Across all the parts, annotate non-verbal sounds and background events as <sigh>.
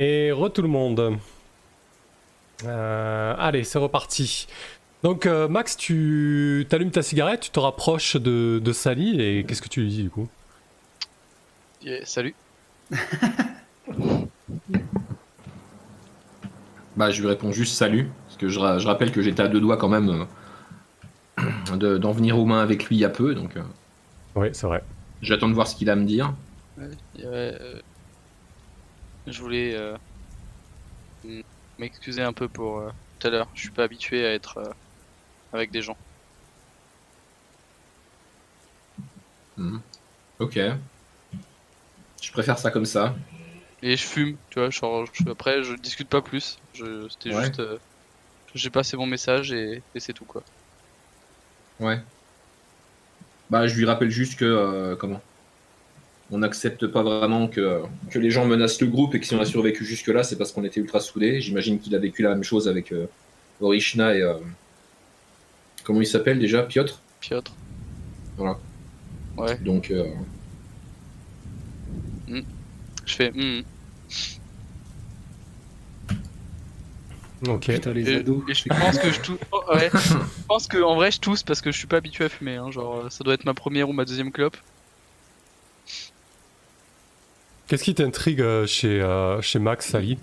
Et re tout le monde. Euh, allez, c'est reparti. Donc euh, Max, tu allumes ta cigarette, tu te rapproches de, de Sally et qu'est-ce que tu lui dis du coup? Yeah, salut. <laughs> Bah, je lui réponds juste salut, parce que je, ra- je rappelle que j'étais à deux doigts quand même euh, de- d'en venir aux mains avec lui il y a peu, donc euh, Oui, c'est vrai. j'attends de voir ce qu'il a à me dire. Ouais, je voulais euh, m'excuser un peu pour euh, tout à l'heure. Je suis pas habitué à être euh, avec des gens. Mhm. Ok. Je préfère ça comme ça. Et je fume, tu vois. Genre, je- après, je discute pas plus. Je- C'était Ouais. juste. euh, J'ai passé mon message et, et c'est tout quoi. Ouais. Bah, je lui rappelle juste que, euh, comment? On n'accepte pas vraiment que, que les gens menacent le groupe et que si on a survécu jusque-là, c'est parce qu'on était ultra soudés. J'imagine qu'il a vécu la même chose avec euh, Orishna et. euh, comment il s'appelle déjà? Piotr? Piotr. Voilà. Ouais, Donc, euh, je fais. hmm. Ok. Putain, les Et, ados. et je pense que je tousse. oh, ouais. <laughs> je pense que en vrai je tousse parce que je suis pas habitué à fumer. Hein. Genre, ça doit être ma première ou ma deuxième clope. Qu'est-ce qui t'intrigue euh, chez, euh, chez Max, Sally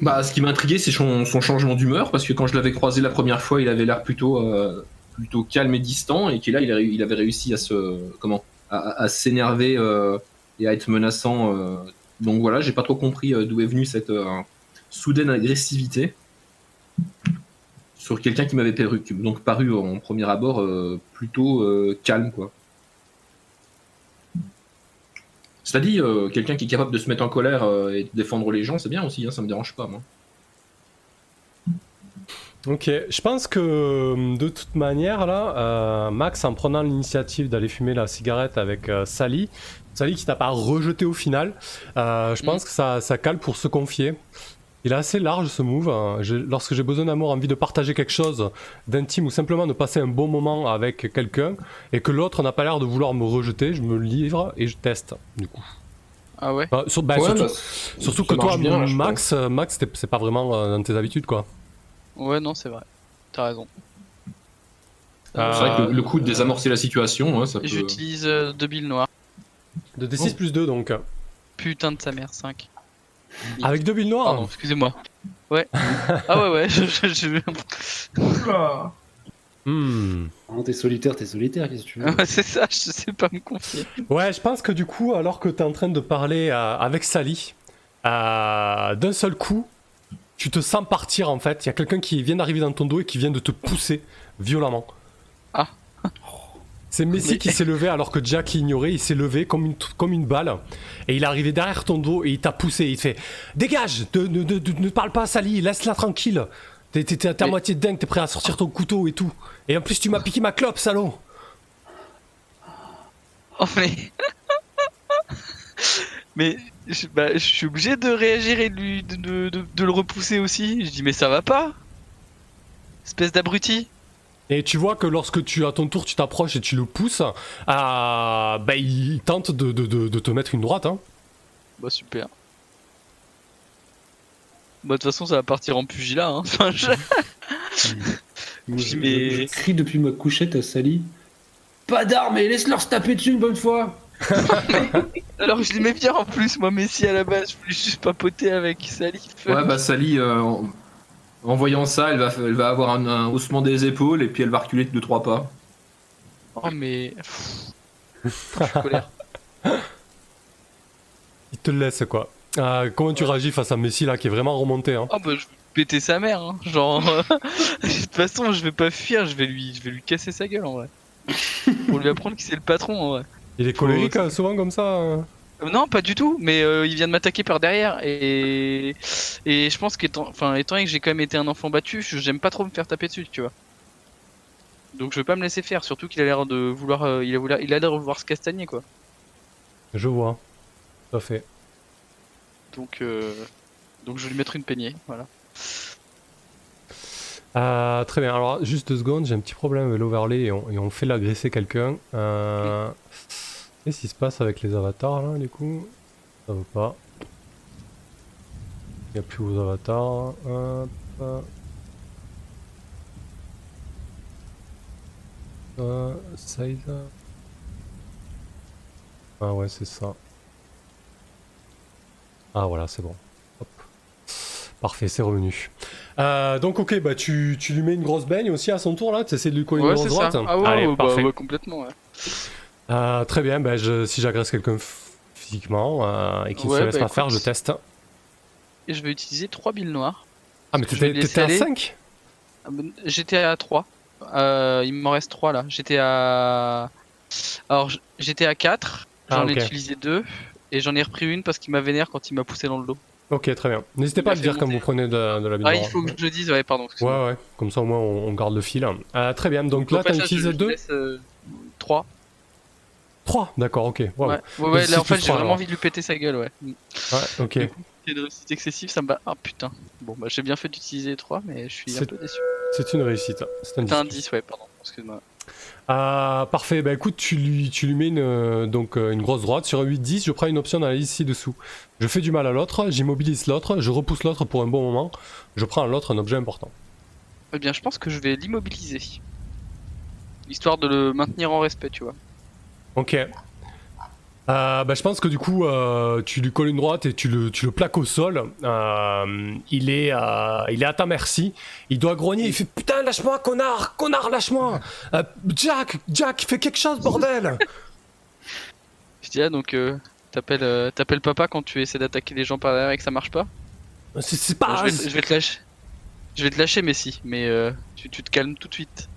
Bah, ce qui m'a intrigué, c'est son, son changement d'humeur, parce que quand je l'avais croisé la première fois, il avait l'air plutôt, euh, plutôt calme et distant, et qu'il là, il, avait réussi à se, comment, à, s'énerver et à être menaçant. donc voilà, j'ai pas trop compris d'où est venue cette soudaine agressivité sur quelqu'un qui m'avait donc paru en premier abord plutôt calme, quoi. Cela dit, euh, quelqu'un qui est capable de se mettre en colère euh, et de défendre les gens, c'est bien aussi, hein, ça me dérange pas, moi. Ok, je pense que euh, de toute manière, là, euh, Max, en prenant l'initiative d'aller fumer la cigarette avec euh, Sally, Sally qui t'a pas rejeté au final, je pense que ça, ça cale pour se confier. Il est assez large ce move. hein. Lorsque j'ai besoin d'amour, envie de partager quelque chose d'intime ou simplement de passer un bon moment avec quelqu'un et que l'autre n'a pas l'air de vouloir me rejeter, je me livre et je teste. Du coup. Ah ouais? Bah, sur- bah, Ouais, surtout bah, surtout que toi, bien, Max, euh, Max, t'es- c'est pas vraiment euh, dans tes habitudes quoi. Ouais, non, c'est vrai. T'as raison. Euh, C'est vrai que le, le coup de désamorcer la situation, hein, ça peut... J'utilise euh, deux billes noires. De D6 Oh. plus 2 donc. Putain de sa mère, 5. Avec deux billes noires Pardon, excusez-moi. Ouais. <laughs> ah ouais, ouais, je. je, je- Hmm. Non, t'es solitaire, t'es solitaire, qu'est-ce que tu veux Ouais, c'est ça, je sais pas me confier. Ouais, je pense que du coup, alors que t'es en train de parler euh, avec Sally, euh, d'un seul coup, tu te sens partir en fait. Il y a quelqu'un qui vient d'arriver dans ton dos et qui vient de te pousser violemment. Ah. C'est Messi Mais- qui s'est levé alors que Jack l'ignorait. Il s'est levé comme une, comme une balle et il est arrivé derrière ton dos et il t'a poussé. Il te fait Dégage Ne parle pas à Sally, laisse-la tranquille. T'es à Mais- moitié dingue, t'es prêt à sortir ton couteau et tout. Et en plus, tu m'as piqué ma clope, salaud. Oh, mais. <laughs> mais. Je, bah, je suis obligé de réagir et de, lui, de, de, de- de le repousser aussi. Je dis, mais ça va pas Espèce d'abruti. Et tu vois que lorsque tu à ton tour tu t'approches et tu le pousses, ah, bah, il tente de, de- de- de te mettre une droite. Hein. Bah, super. Bah, de toute façon, ça va partir en pugilat. Hein. <laughs> Enfin, je- Moi, je, Mais- je- je crie depuis ma couchette à Sally. Pas d'armes et laisse-leur se taper dessus une bonne fois <laughs> Alors je l'aimais bien en plus, moi, Messi à la base. Je voulais juste papoter avec Sally. Ouais, bah Sally, euh, en voyant ça, elle va, elle va avoir un, un haussement des épaules et puis elle va reculer de 2-3 pas. Oh, mais. Pff, je suis colère. Il te le laisse quoi. Ah, comment tu réagis face à Messi là qui est vraiment remonté hein Oh bah je vais péter sa mère, hein. genre euh, <laughs> de toute façon je vais pas fuir, je vais lui, je vais lui casser sa gueule en vrai. Pour lui apprendre qui c'est le patron en vrai. Il est colérique hein, souvent comme ça. hein. Euh, non pas du tout, mais euh, il vient de m'attaquer par derrière et et je pense qu'étant, enfin étant donné que j'ai quand même été un enfant battu, je- j'aime pas trop me faire taper dessus, tu vois. Donc je vais pas me laisser faire, surtout qu'il a l'air de vouloir, euh, il a voulu- il a l'air de vouloir se castagner quoi. Je vois. Tout à fait. Donc euh, donc je vais lui mettre une peignée, voilà. Euh, très bien, alors juste deux secondes, j'ai un petit problème avec l'overlay et on, et on fait l'agresser quelqu'un. Euh, Qu'est-ce qui se passe avec les avatars là du coup? Ça veut pas. Il n'y a plus vos avatars. Hop. Euh, side. Ah ouais c'est ça. Ah voilà c'est bon. Hop. Parfait c'est revenu. Euh, donc ok bah tu, tu lui mets une grosse baigne aussi à son tour là, tu essaies de lui coller une Ouais, grosse c'est ça. droite? Ah ouais, Allez, ouais, bah, parfait. ouais, complètement, ouais. Euh, très bien, bah, je- si j'agresse quelqu'un physiquement euh, et qu'il Ouais, se laisse bah, pas faire, je teste. Et je vais utiliser 3 billes noires. Ah mais t'étais à aller. 5 Ah ben, J'étais à 3. Euh, il m'en reste 3 là. J'étais à. Alors j'étais à 4. J'en Ah, ok. ai utilisé 2. Et j'en ai repris une parce qu'il m'a vénère quand il m'a poussé dans le dos. Ok, très bien. N'hésitez pas à fait dire quand vous prenez de, de la bille Ah, il faut que je le dise, ouais, pardon. Ouais, ouais, comme ça au moins on, on garde le fil. Euh, très bien, donc Au là t'as utilisé je- je 2 laisse, euh, 3. 3 D'accord, ok. Wow. Ouais, ouais, ouais, là en fait j'ai vraiment alors. envie de lui péter sa gueule, ouais. Ouais, ok. C'est une réussite excessive, ça me bat. Ah putain. Bon, bah j'ai bien fait d'utiliser 3, mais je suis un peu déçu. C'est une réussite. C'est un C'était un 10. 10, ouais, pardon. Excuse-moi. Euh, parfait, bah écoute, tu lui, tu lui mets une, euh, donc, euh, une grosse droite. Sur un 8-10, je prends une option dans la liste ci-dessous. Je fais du mal à l'autre, j'immobilise l'autre, je repousse l'autre pour un bon moment, je prends à l'autre un objet important. Eh bien, je pense que je vais l'immobiliser. Histoire de le maintenir en respect, tu vois. Ok. Euh, bah, je pense que du coup, euh, tu lui colles une droite et tu le, tu le plaques au sol. Euh, il, est, il est à ta merci. Il doit grogner. Il fait Putain, lâche-moi, connard Connard, lâche-moi Jack Jack, fais quelque chose, bordel <laughs> Je dis, ah, donc, t'appelles t'appelles papa quand tu essaies d'attaquer les gens par derrière et que ça marche pas C'est Bon, pas. je, vais, te- je vais te lâcher. Je vais te lâcher, Messi, mais euh, tu, tu te calmes tout de suite.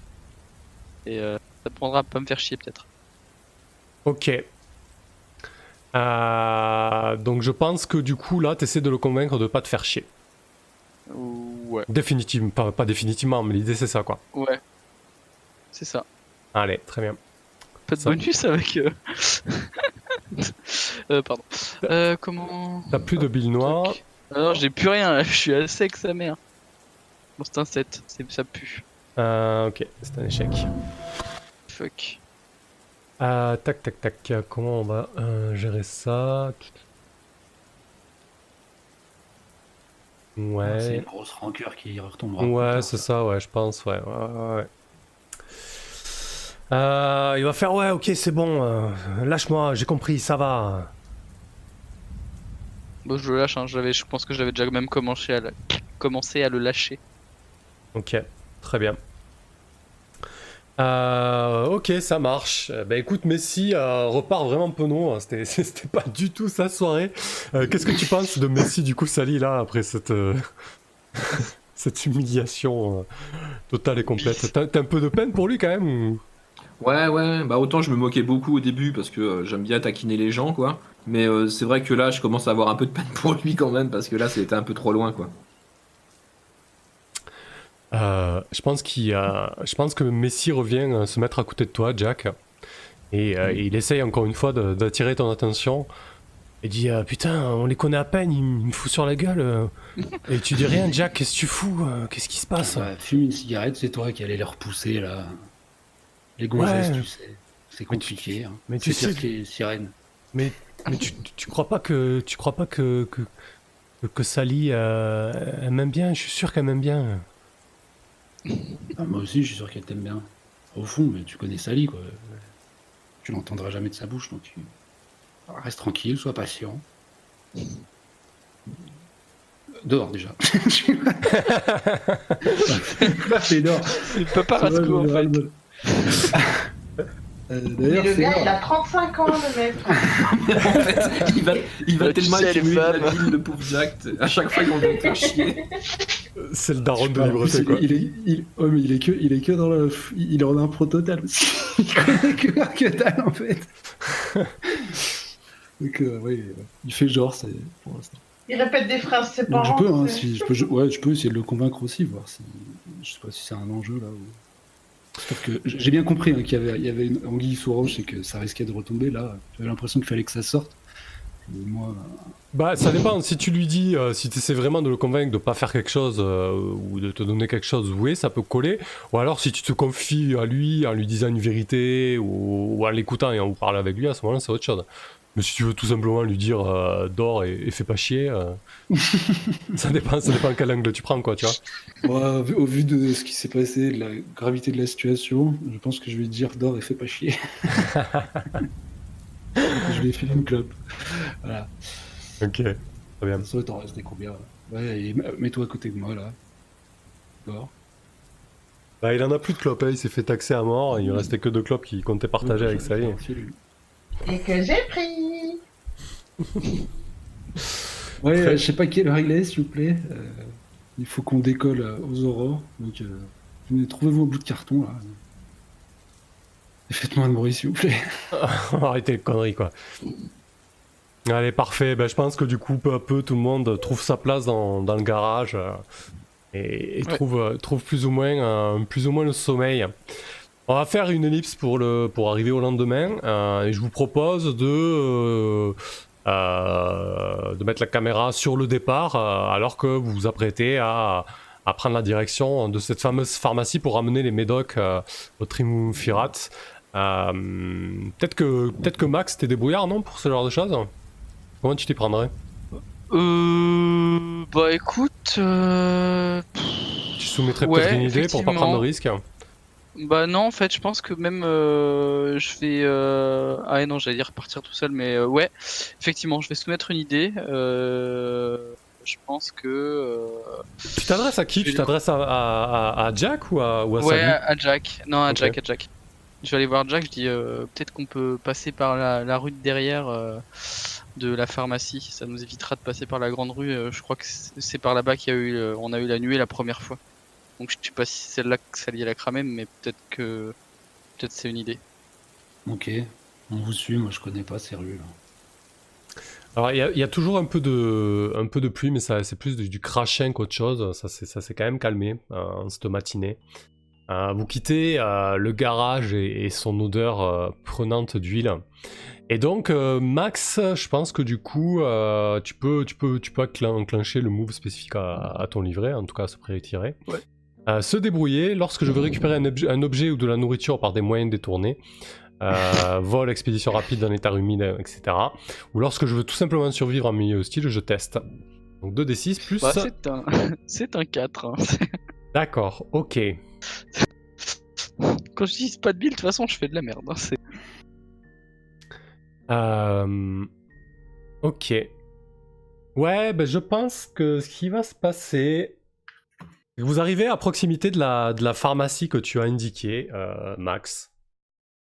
Et euh, ça te prendra à pas me faire chier, peut-être. Ok. Euh, donc je pense que du coup, là, t'essaies de le convaincre de pas te faire chier. Ouais, Définitivement, pas, pas définitivement, mais l'idée c'est ça, quoi. ouais. C'est ça. Allez, très bien. Pas de Ça- bonus avec. Euh... <laughs> euh, pardon. Euh, comment. T'as plus de billes noires. Ah non, j'ai plus rien, là. <laughs> je suis à sec, sa mère. Bon, c'est un 7, c'est- ça pue. Euh, ok, c'est un échec. Fuck. Euh, tac, tac, tac. Comment on va euh, gérer ça? C'est Ouais. une grosse rancœur qui retombera. Ouais, c'est ça, ouais, je pense, ouais. ouais, ouais, ouais. Euh, il va faire, ouais, ok, c'est bon, euh, lâche-moi, j'ai compris, ça va. Bon, je le lâche, hein. je pense que j'avais déjà même commencé à, le... commencé à le lâcher. Ok, très bien. Euh, ok, ça marche. Euh, Bah écoute, Messi euh, repart vraiment penaud. hein. <laughs> C'était, pas du tout sa soirée. Qu'est-ce que tu penses de Messi, du coup, Sali, là, après cette, <laughs> cette humiliation totale et complète? T'as, un peu de peine pour lui quand même ou- Ouais, ouais, bah autant je me moquais beaucoup au début parce que j'aime bien taquiner les gens, quoi. Mais c'est vrai que là, je commence à avoir un peu de peine <laughs> pour lui quand même parce que là, c'était un peu trop loin, quoi. Euh, je pense qu'il, euh, je pense que Messi revient euh, se mettre à côté de toi, Jack, et euh, il essaye encore une fois de- d'attirer ton attention. Et dit euh, putain, on les connaît à peine, il me fout sur la gueule. <laughs> et tu dis rien, Jack, qu'est-ce que tu fous Qu'est-ce qui se passe? Bah, fume une cigarette, c'est toi qui allais les repousser là. Les gonzesses, Ouais. tu sais. C'est Mais tu- compliqué. hein. mais tu c'est sais- que les sirènes. Mais, mais tu, tu- crois pas que tu crois pas que que, que- que Sally euh, elle m'aime bien Je suis sûr qu'elle m'aime bien. Ah, moi aussi, je suis sûr qu'elle t'aime bien. Au fond, mais tu connais Sally, quoi. Tu l'entendras jamais de sa bouche, donc tu... Reste tranquille, sois patient. Dehors, déjà. <laughs> <laughs> Il peut pas Rasco, en fait. <laughs> Euh, Mais D'ailleurs, le c'est gars, il a 35 ans, le mec. <laughs> en fait, il va, il va tellement accumuler de la ville, le pauvre Jack. À chaque fois, vont le faire chier. C'est le daron de il, quoi. il est, il, ouais, mais il est que, il est que dans le, il est en impro total. <laughs> il connaît que, que dalle en fait. <laughs> Donc euh, oui, il fait genre, c'est pour l'instant. Il répète des phrases ses Donc, parents. je peux, hein, c'est- si, je peux, je- ouais, je peux essayer de le convaincre aussi, voir si, je sais pas si c'est un enjeu là. Ou... J'ai bien compris hein, qu'il y avait, une anguille sous roche et que ça risquait de retomber là. J'avais l'impression qu'il fallait que ça sorte. Moi, Bah, ça dépend. Si tu lui dis, euh, si tu essaies vraiment de le convaincre de pas faire quelque chose euh, ou de te donner quelque chose, oui, ça peut coller. Ou alors, si tu te confies à lui en lui disant une vérité ou en l'écoutant et en vous parlant avec lui, à ce moment-là, c'est autre chose. Mais si tu veux tout simplement lui dire euh, dors et, et fais pas chier, euh, <laughs> ça dépend, ça dépend quel angle tu prends, quoi, tu vois. Ouais, au vu- de ce qui s'est passé, de la gravité de la situation, je pense que je vais dire dors et fais pas chier. <laughs> je vais filer une clope. Voilà. Ok, très bien. Ça, t'en restes combien là Ouais, et mets-toi à côté de moi là. Dors. Bah, il en a plus de clopes, hein, il s'est fait taxer à mort. Il restait que deux clopes qu'il comptait partager avec ça. Sally. Et que j'ai pris. <laughs> Ouais, Très- euh, je sais pas quelle heure il est, s'il vous plaît. Euh, il faut qu'on décolle euh, aux aurores. Donc, euh, venez, trouvez-vous un bout de carton là. Et faites-moi un bruit, s'il vous plaît. <laughs> Arrêtez les conneries, quoi. Allez, parfait. Ben, je pense que du coup, peu à peu, tout le monde trouve sa place dans, dans le garage euh, et, et Ouais. trouve, trouve plus, ou moins, euh, plus ou moins le sommeil. On va faire une ellipse pour, le, pour arriver au lendemain euh, et je vous propose de, euh, de mettre la caméra sur le départ euh, alors que vous vous apprêtez à, à prendre la direction de cette fameuse pharmacie pour ramener les médocs euh, au Triumvirat. Euh, peut-être que peut-être que Max t'es débrouillard non pour ce genre de choses? Comment tu t'y prendrais? Euh. Bah écoute. Euh... Tu soumettrais Ouais, peut-être une idée pour pas prendre de risque. Bah non, en fait, je pense que même euh, je vais. Euh... Ah non, j'allais dire partir tout seul, mais euh, ouais, effectivement, je vais soumettre une idée. Euh... Je pense que. Tu t'adresses à qui? Tu t'adresses à, à- à Jack ou à, ou à Ouais, à Jack. Non, à. Jack, à Jack. Je vais aller voir Jack, je dis euh, peut-être qu'on peut passer par la, la rue de derrière de la pharmacie. Ça nous évitera de passer par la grande rue. Je crois que c'est par là-bas qu'il y a eu, on a eu la nuée la première fois. Donc je sais pas si c'est celle-là que Sally elle a cramé, mais peut-être que peut-être c'est une idée. Ok, on vous suit, moi je connais pas ces rues là. Alors il y, a- il y a toujours un peu de un peu de pluie, mais ça c'est plus du, du crachin qu'autre chose. Ça c'est ça s'est quand même calmé euh, en cette matinée. Euh, vous quittez euh, le garage et, et son odeur euh, prenante d'huile. Et donc euh, Max, je pense que du coup euh, tu peux tu peux tu peux enclen- enclencher le move spécifique à, à ton livret, en tout cas à ce pré-tiré. Ouais. Euh, se débrouiller lorsque je veux récupérer un, obje- un objet ou de la nourriture par des moyens détournés. Euh, <laughs> vol, expédition rapide dans état humide, etc. Ou lorsque je veux tout simplement survivre en milieu hostile, je teste. Donc 2d6 plus... Bah, c'est un <laughs> c'est un 4. hein. <laughs> D'accord, ok. Quand je dis pas de build, de toute façon, je fais de la merde. hein. C'est- Euh, Ok. Ouais, ben je pense que ce qui va se passer... Vous arrivez à proximité de la, de la pharmacie que tu as indiquée, euh, Max.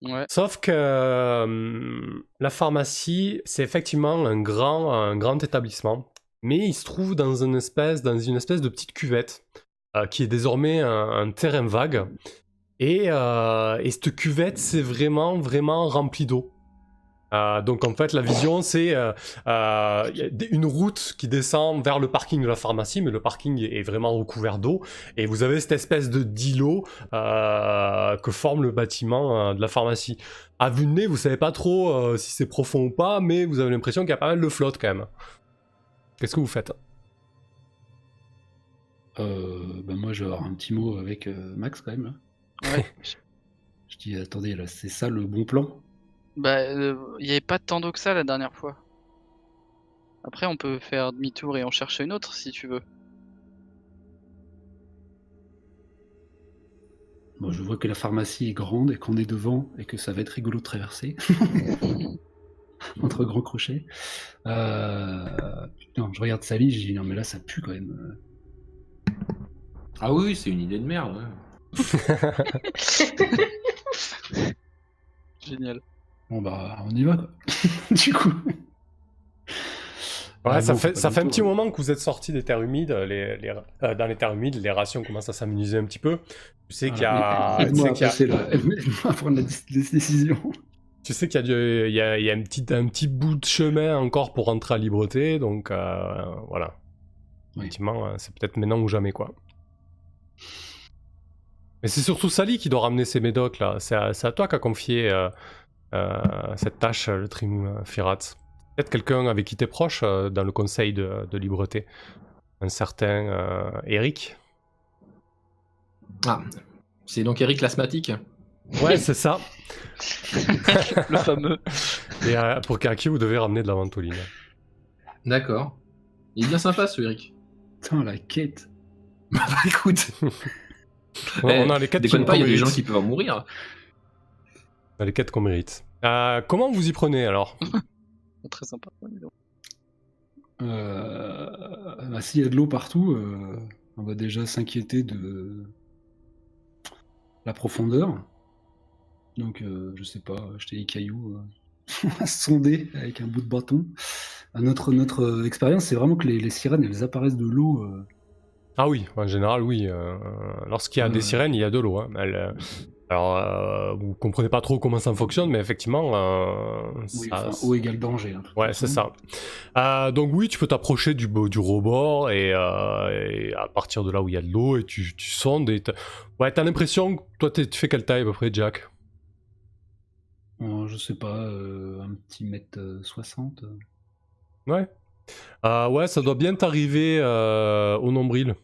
Ouais. Sauf que euh, la pharmacie, c'est effectivement un grand, un grand établissement, mais il se trouve dans une espèce, dans une espèce de petite cuvette euh, qui est désormais un, un terrain vague. Et, euh, et cette cuvette, c'est vraiment, vraiment rempli d'eau. Euh, donc en fait, la vision, c'est euh, euh, une route qui descend vers le parking de la pharmacie, mais le parking est vraiment recouvert d'eau. Et vous avez cette espèce de d'îlot euh, que forme le bâtiment euh, de la pharmacie. À vue de nez, vous savez pas trop euh, si c'est profond ou pas, mais vous avez l'impression qu'il y a pas mal de flotte quand même. Qu'est-ce que vous faites? Euh, bah moi je vais avoir un petit mot avec euh, Max quand même là. Ouais. <laughs> Je dis attendez là, c'est ça le bon plan? Bah, euh, il y avait pas tant d'eau que ça la dernière fois. Après, on peut faire demi-tour et en chercher une autre si tu veux. Bon, je vois que la pharmacie est grande et qu'on est devant et que ça va être rigolo de traverser. <laughs> Entre grands crochets. Euh... Putain, je regarde Sally, je dis non mais là ça pue quand même. Ah oui, oui, c'est une idée de merde. ouais. <laughs> Génial. Bon bah on y va quoi. <laughs> du coup. Ouais, Ah ça fait, ça fait un petit moment que vous êtes sortis des terres humides. Les, les- euh, dans les terres humides, les rations commencent à s'aménuiser un petit peu. Tu sais qu'il y a, tu sais qu'il y a- prendre la dé- des décisions. tu sais qu'il y a, du- il y a, il y a un, petit, un petit bout de chemin encore pour rentrer à Libreté. Donc euh, voilà. Oui. Effectivement, euh, c'est peut-être maintenant ou jamais quoi. Mais c'est surtout Sally qui doit ramener ses médocs là. C'est à, à toi qu'a confié euh, euh, cette tâche, le Trimou Firat. Peut-être quelqu'un avec qui t'es proche euh, dans le conseil de, de Libreté. Un certain euh, Eric. Ah, c'est donc Eric l'asthmatique. Ouais, c'est ça. <laughs> Le fameux. Et euh, pour Kaki, vous devez ramener de la ventoline. D'accord. Il est bien sympa ce Eric. Putain, la quête. <laughs> Bah écoute, On, Eh, on a les quêtes qui déconne pas, il y a des gens qui peuvent en mourir. On a les quêtes qu'on mérite. Euh, comment vous y prenez alors? <laughs> Très sympa. Euh, bah, S'il y a de l'eau partout, euh, on va déjà s'inquiéter de la profondeur. Donc, euh, je sais pas, jeter des cailloux, euh, <laughs> à sonder avec un bout de bâton. Notre, notre euh, expérience, c'est vraiment que les, les sirènes, elles apparaissent de l'eau. euh, Ah oui, en général, oui. euh, Lorsqu'il y a Ouais. des sirènes, il y a de l'eau. hein. Elles, euh, alors, euh, vous comprenez pas trop comment ça fonctionne, mais effectivement, euh, oui, ça- enfin, égale danger. hein, Ouais, c'est ça. Euh, donc oui, tu peux t'approcher du, du rebord et, euh, et à partir de là où il y a de l'eau et tu, tu sondes et t'as- ouais, t'as l'impression que toi t'es- tu fais quelle taille à peu près, Jack? Euh, je sais pas, un petit mètre euh, 60. euh. Ouais. Ouais, ça doit bien t'arriver au nombril.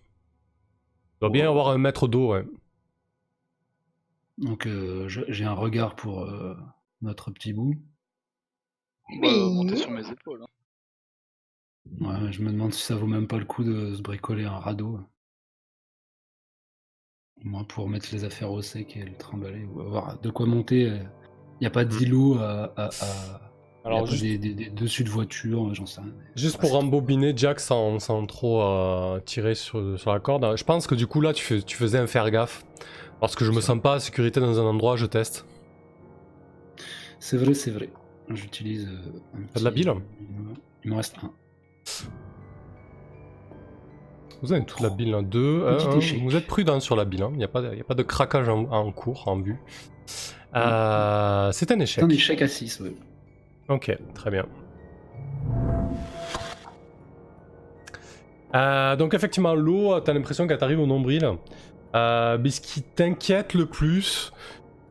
Il doit bien avoir un mètre d'eau, ouais. Donc, euh, j'ai un regard pour euh, notre petit bout. On va monter sur mes épaules. hein. Ouais, je me demande si ça vaut même pas le coup de se bricoler un radeau. Au moins pour mettre les affaires au sec et le trimballer, ou avoir de quoi monter. Il n'y a pas d'îlot à, à, à- Alors juste, des, des- des dessus de voiture, j'en sais rien. juste pour rembobiner Jack sans, sans trop euh, tirer sur, sur la corde, je pense que du coup là tu, fais, tu faisais un faire gaffe. Parce que je me sens pas en sécurité dans un endroit, je teste. C'est vrai, c'est vrai. J'utilise. euh, T'as de la bile Il me reste un. Vous avez toute la bille, hein. deux, Petit un, un. échec. Vous êtes prudent sur la bille, il n'y a, pas de- y a pas de craquage en, en cours, en vue. Euh, c'est un C'est échec. un échec à 6, ouais. Ok, très bien. Euh, donc effectivement, l'eau, t'as l'impression qu'elle t'arrive au nombril. Euh, mais ce qui t'inquiète le plus,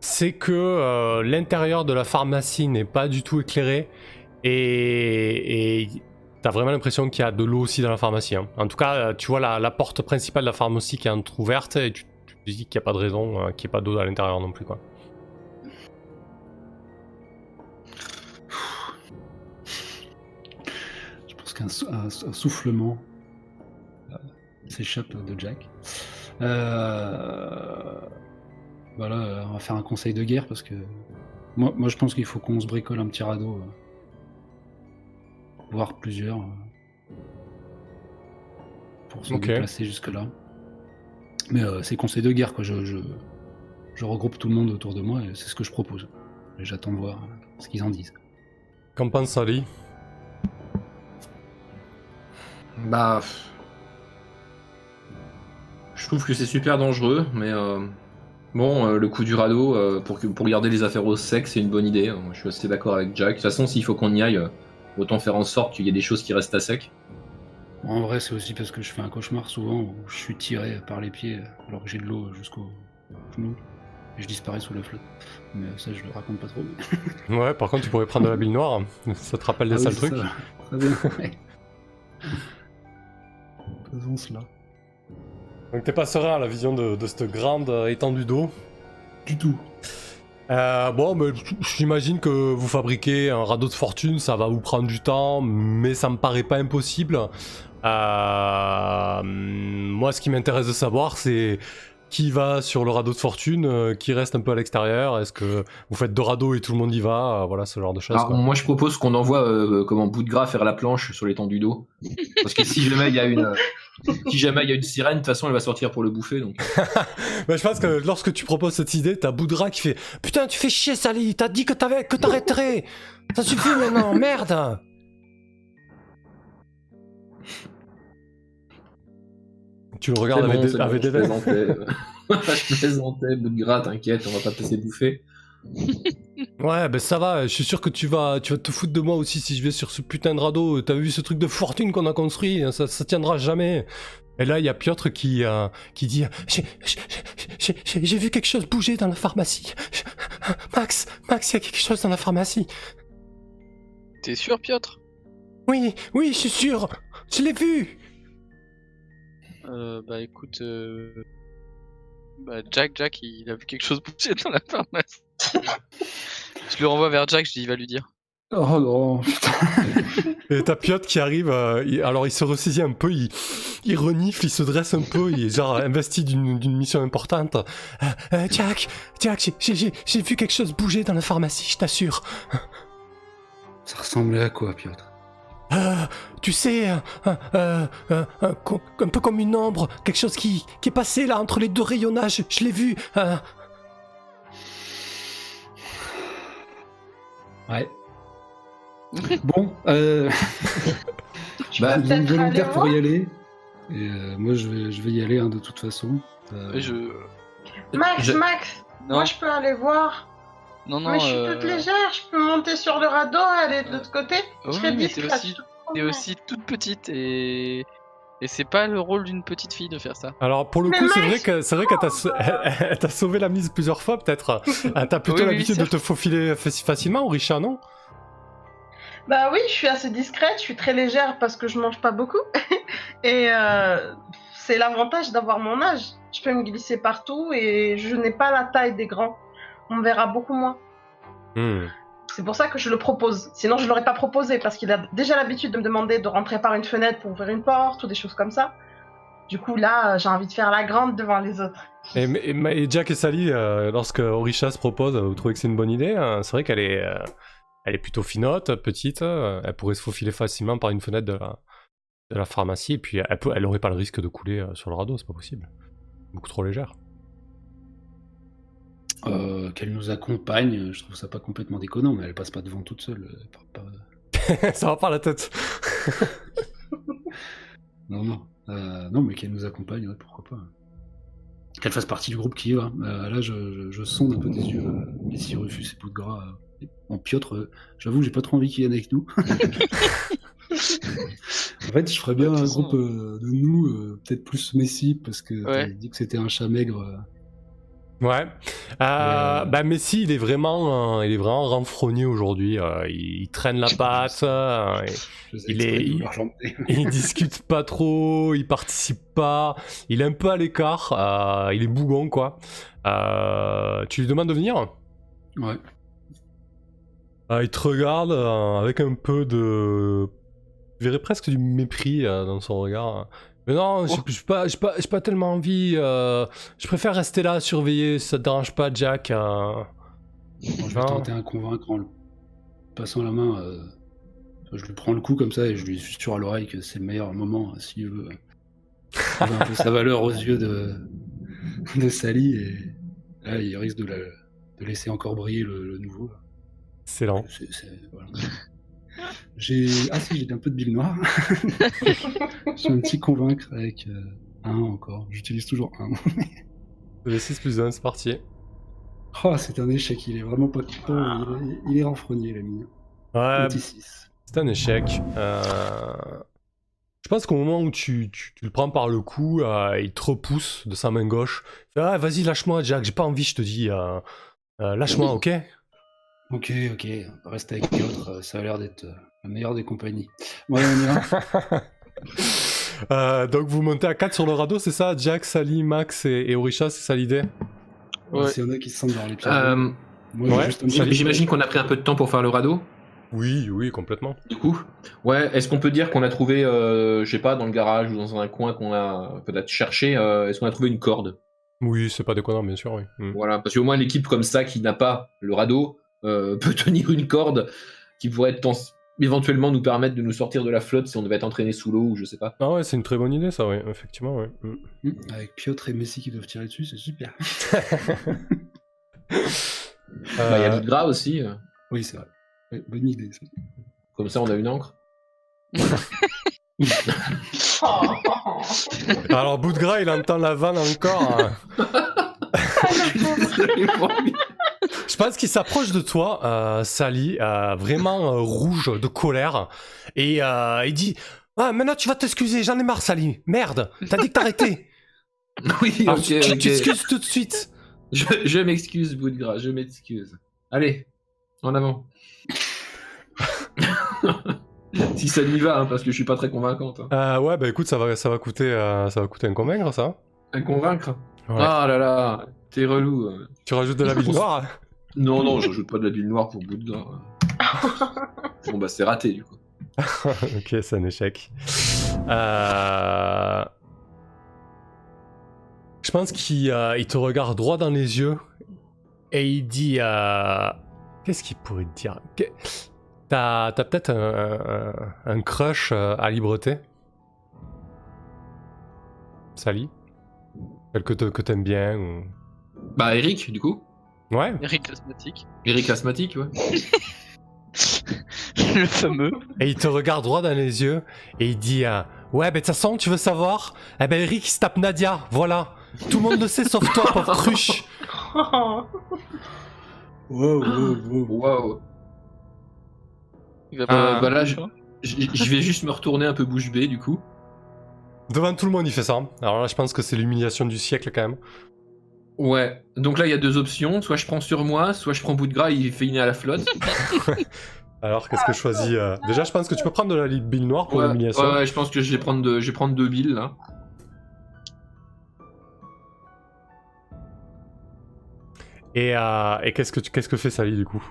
c'est que euh, l'intérieur de la pharmacie n'est pas du tout éclairé et t'as vraiment l'impression qu'il y a de l'eau aussi dans la pharmacie. hein. En tout cas, euh, tu vois la, porte principale de la pharmacie qui est entrouverte et tu, te dis qu'il n'y a pas de raison qu'il n'y ait pas d'eau à l'intérieur non plus. Quoi. Je pense qu'un sou- un- un soufflement s'échappe de Jack. Euh... Voilà, on va faire un conseil de guerre parce que moi, moi je pense qu'il faut qu'on se bricole un petit radeau, euh, voire plusieurs, euh, pour se déplacer jusque-là. Mais euh, c'est conseil de guerre, quoi. Je, je, je regroupe tout le monde autour de moi et c'est ce que je propose. Et j'attends de voir ce qu'ils en disent. Qu'en pense Ali Bah. Trouve que c'est super dangereux, mais euh, bon, euh, le coup du radeau, euh, pour, que, pour garder les affaires au sec, c'est une bonne idée. hein. Je suis assez d'accord avec Jack. De toute façon, s'il faut qu'on y aille, euh, autant faire en sorte qu'il y ait des choses qui restent à sec. En vrai, c'est aussi parce que je fais un cauchemar souvent où je suis tiré par les pieds alors que j'ai de l'eau jusqu'au genou et je disparais sous la flotte. Mais ça, je le raconte pas trop. mais- <laughs> Ouais, par contre, tu pourrais prendre de la bille noire. Ça te rappelle des Ah sales trucs. ça. Très bien. <laughs> Faisons cela. Donc t'es pas serein à la vision de, de cette grande euh, étendue d'eau. Du tout. Euh, bon, mais j'imagine que vous fabriquez un radeau de fortune, ça va vous prendre du temps, mais ça me paraît pas impossible. Euh, moi, ce qui m'intéresse de savoir, c'est qui va sur le radeau de fortune, euh, qui reste un peu à l'extérieur. Est-ce que vous faites deux radeaux et tout le monde y va Euh, Voilà, ce genre de choses. Moi, je propose qu'on envoie euh, comment bout de gras faire la planche sur l'étendue d'eau. Parce que si jamais il y a une. <laughs> Si jamais il y a une sirène, de toute façon, elle va sortir pour le bouffer. Donc. Mais <laughs> je pense que lorsque tu proposes cette idée, t'as Boudra qui fait Putain, tu fais chier, Sally, t'as dit que t'avais que t'arrêterais Ça suffit maintenant, merde Tu le regardes avec, bon, des, bon, avec je des dents. plaisantais. <laughs> je plaisantais, bout de gras, t'inquiète, on va pas te laisser bouffer. <laughs> Ouais, ben ça va, je suis sûr que tu vas, tu vas te foutre de moi aussi si je vais sur ce putain de radeau. T'as vu ce truc de fortune qu'on a construit ça, ça tiendra jamais. Et là, il y a Piotr qui, euh, qui dit j'ai vu quelque chose bouger dans la pharmacie. Max, Max, il y a quelque chose dans la pharmacie. T'es sûr, Piotr? Oui, oui, je suis sûr. Je l'ai vu. Euh, bah écoute, euh... bah Jack, Jack, il a vu quelque chose bouger dans la pharmacie. <laughs> je le renvoie vers Jack, je dis, il va lui dire. Oh non, putain. <laughs> Et t'as Piotr qui arrive, euh, il- alors il se ressaisit un peu, il, il renifle, il se dresse un peu, il est genre <laughs> investi d'une d'une mission importante. Euh, euh, Jack, Jack, j'ai- j'ai- j'ai j'ai vu quelque chose bouger dans la pharmacie, je t'assure. Ça ressemblait à quoi, Piotr? Euh, tu sais, un, co- un peu comme une ombre, quelque chose qui, qui est passé là entre les deux rayonnages, je l'ai vu. euh. Ouais. <laughs> bon, euh, Tu <laughs> Bah, une peut-être aller volontaire pour y aller. Et euh, moi, je vais, je vais y aller hein, de toute façon. Euh, Je... Max, Je- Max, Non, moi je peux aller voir. Non, non. mais je suis euh, toute légère, je peux monter sur le radeau, aller de l'autre côté. oui, je serai mais t'es discrète. aussi- aussi toute petite et... Et c'est pas le rôle d'une petite fille de faire ça. Alors pour le Mais coup, c'est vrai que c'est vrai qu'elle t'a sau- elle t'a sauvé la mise plusieurs fois peut-être. Euh, <laughs> T'as plutôt Oui, oui, l'habitude de te faufiler faci- facilement, Richard, non? Bah oui, je suis assez discrète, je suis très légère parce que je mange pas beaucoup. <laughs> et euh, c'est l'avantage d'avoir mon âge. Je peux me glisser partout et je n'ai pas la taille des grands. On verra beaucoup moins. Hmm. C'est pour ça que je le propose. Sinon, je l'aurais pas proposé parce qu'il a déjà l'habitude de me demander de rentrer par une fenêtre pour ouvrir une porte ou des choses comme ça. Du coup, là, j'ai envie de faire la grande devant les autres. Et, et- et Jack et Sally, euh, lorsque Orisha se propose, vous trouvez que c'est une bonne idée hein? C'est vrai qu'elle est, euh, elle est plutôt finote, petite. euh, elle pourrait se faufiler facilement par une fenêtre de la, de la pharmacie. Et puis elle, peut, elle aurait pas le risque de couler sur le radeau, c'est pas possible. Beaucoup trop légère. Euh, Qu'elle nous accompagne, je trouve ça pas complètement déconnant, mais elle passe pas devant toute seule. pas- <laughs> Ça va par la tête. <laughs> Non, non. Euh, non, mais qu'elle nous accompagne, ouais, pourquoi pas. Qu'elle fasse partie du groupe qui y va. Euh, là, je, je, je sonde un peu des yeux euh, Messi Rufus et Bout de Gras. euh, en Piotr, euh, j'avoue, j'ai pas trop envie qu'il vienne avec nous. <laughs> en fait, je ferais bien un façon, groupe euh, de nous, euh, peut-être plus Messi, parce que Ouais. dit que c'était un chat maigre. Ouais. Euh, euh, Bah Messi, il est vraiment, euh, il est vraiment renfrogné aujourd'hui. euh, il, il traîne la patte. Il est- il- <laughs> il discute pas trop, il participe pas, il est un peu à l'écart, il est bougon quoi. Tu lui demandes de venir? Ouais. Il te regarde avec un peu de... Je verrais presque du mépris dans son regard. Mais non, Oh. j'ai pas, pas, tellement envie. euh, je préfère rester là, surveiller, si ça te dérange pas, Jack. euh. Bon, je vais tenter un convaincre en le passant la main. euh, Je lui prends le coup comme ça et je lui susurre à l'oreille que c'est le meilleur moment euh, s'il veut <laughs> un peu sa valeur aux yeux de, de Sally. Et là, il risque de, la- de laisser encore briller le, le nouveau. Excellent. C'est- voilà. J'ai ah si j'ai un peu de bille noire. <laughs> J'ai un petit convaincre avec euh, un encore. J'utilise toujours un. <laughs> Le 6 plus 1, c'est parti. Oh c'est un échec. Il est vraiment pas content. Il est, il est renfrogné l'ami. Ouais, Un petit 6. C'est un échec. Euh, Je pense qu'au moment où tu, tu- tu le prends par le cou, euh, il te repousse de sa main gauche. Ah, vas-y, lâche-moi, Jack, j'ai pas envie, je te dis. euh, lâche-moi, ok? Ok, ok, reste avec Piotr, euh, ça a l'air d'être euh, la meilleure des compagnies. Ouais. <laughs> Euh, Donc vous montez à 4 sur le radeau, c'est ça? Jack, Sally, Max et, et Orisha, c'est ça l'idée? Ouais. S'il y en a qui se sentent dans les. Euh, ouais, J'imagine qu'on a pris un peu de temps pour faire le radeau. Oui, oui, complètement. Du coup, ouais. Est-ce qu'on peut dire qu'on a trouvé, euh, je sais pas, dans le garage ou dans un coin qu'on a peut-être cherché, euh, est-ce qu'on a trouvé une corde? Oui, c'est pas déconnant, bien sûr, oui. Mm. Voilà, parce qu'au moins l'équipe comme ça qui n'a pas le radeau <laughs> peut tenir une corde qui pourrait être éventuellement nous permettre de nous sortir de la flotte si on devait être entraîné sous l'eau ou je sais pas. Ah ouais, c'est une très bonne idée, ça, oui, effectivement, oui. Mm. Hum, Avec Piotr et Messi qui doivent tirer dessus, c'est super. <laughs> Bah, Il y a Euh, du gras aussi, euh, Oui, c'est vrai. Ouais, bonne idée. ça. comme ça on a une encre. <laughs> Alors, bout de gras, il entend la vanne encore. hein. Je pense qu'il s'approche de toi, euh, Sally, euh, vraiment euh, rouge de colère, et il dit Ah, maintenant tu vas t'excuser, j'en ai marre, Sally. Merde, t'as dit que t'arrêtais. <laughs> oui, Alors, ok, tu tu ok. t'excuses tout de suite. Je, je m'excuse, bout de gras, je m'excuse. Allez, en avant. <laughs> si ça y va, hein, parce que je suis pas très convaincante. hein. Euh, ouais, bah écoute, ça va, ça va coûter, euh, ça va coûter un convaincre, ça. À convaincre? Ouais. Ah là là, t'es relou. euh. Tu rajoutes de la bile noire <laughs> Non, non, je joue pas de la bile noire pour bout de gras. <laughs> bon bah c'est raté du coup. <laughs> Ok, c'est un échec. Euh, Je pense qu'il euh, il te regarde droit dans les yeux et il dit... euh, Qu'est-ce qu'il pourrait te dire? Que- T'as t'as peut-être un, un- un crush à libreté Sally? Celle que te- que t'aimes bien ou... Bah Eric du coup. Ouais Eric l'asthmatique. Eric asthmatique, ouais. <laughs> le fameux. Et il te regarde droit dans les yeux et il dit euh, Ouais, ben de toute façon, tu veux savoir? Eh ben Eric, il se tape Nadia, voilà. Tout le monde le sait sauf toi, pauvre cruche. <laughs> Wow, wow, wow. Waouh. Il va Ah, pas- bah là, je, je- je vais juste me retourner un peu bouche bée du coup. Devant tout le monde, il fait ça. Alors là, je pense que c'est l'humiliation du siècle quand même. Ouais. Donc là il y a deux options. Soit je prends sur moi, soit je prends bout de gras, il fait à la flotte. <laughs> Alors, qu'est-ce que je choisis euh Déjà, je pense que tu peux prendre de la bille noire pour Ouais, l'humiliation. ouais, ouais, je pense que je vais prendre deux, je vais prendre deux billes là. Et, euh, et qu'est-ce que tu- qu'est-ce que fait Sally du coup?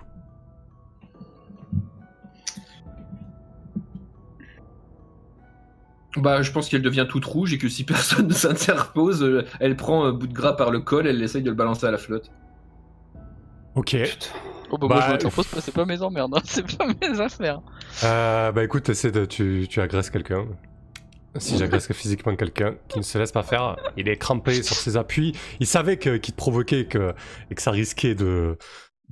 Bah, je pense qu'elle devient toute rouge et que si <laughs> personne ne s'interpose, euh, elle prend un bout de gras par le col, elle essaye de le balancer à la flotte. Ok. Putain. Oh bah, Bah, moi je m'interpose pas, c'est pas mes emmerdes, hein, <laughs> c'est pas mes affaires. Euh, bah écoute, essaie de, tu, tu agresses quelqu'un. Si j'agresse <laughs> physiquement quelqu'un qui ne se laisse pas faire, il est crampé sur ses appuis. Il savait que qu'il te provoquait que, et que ça risquait de,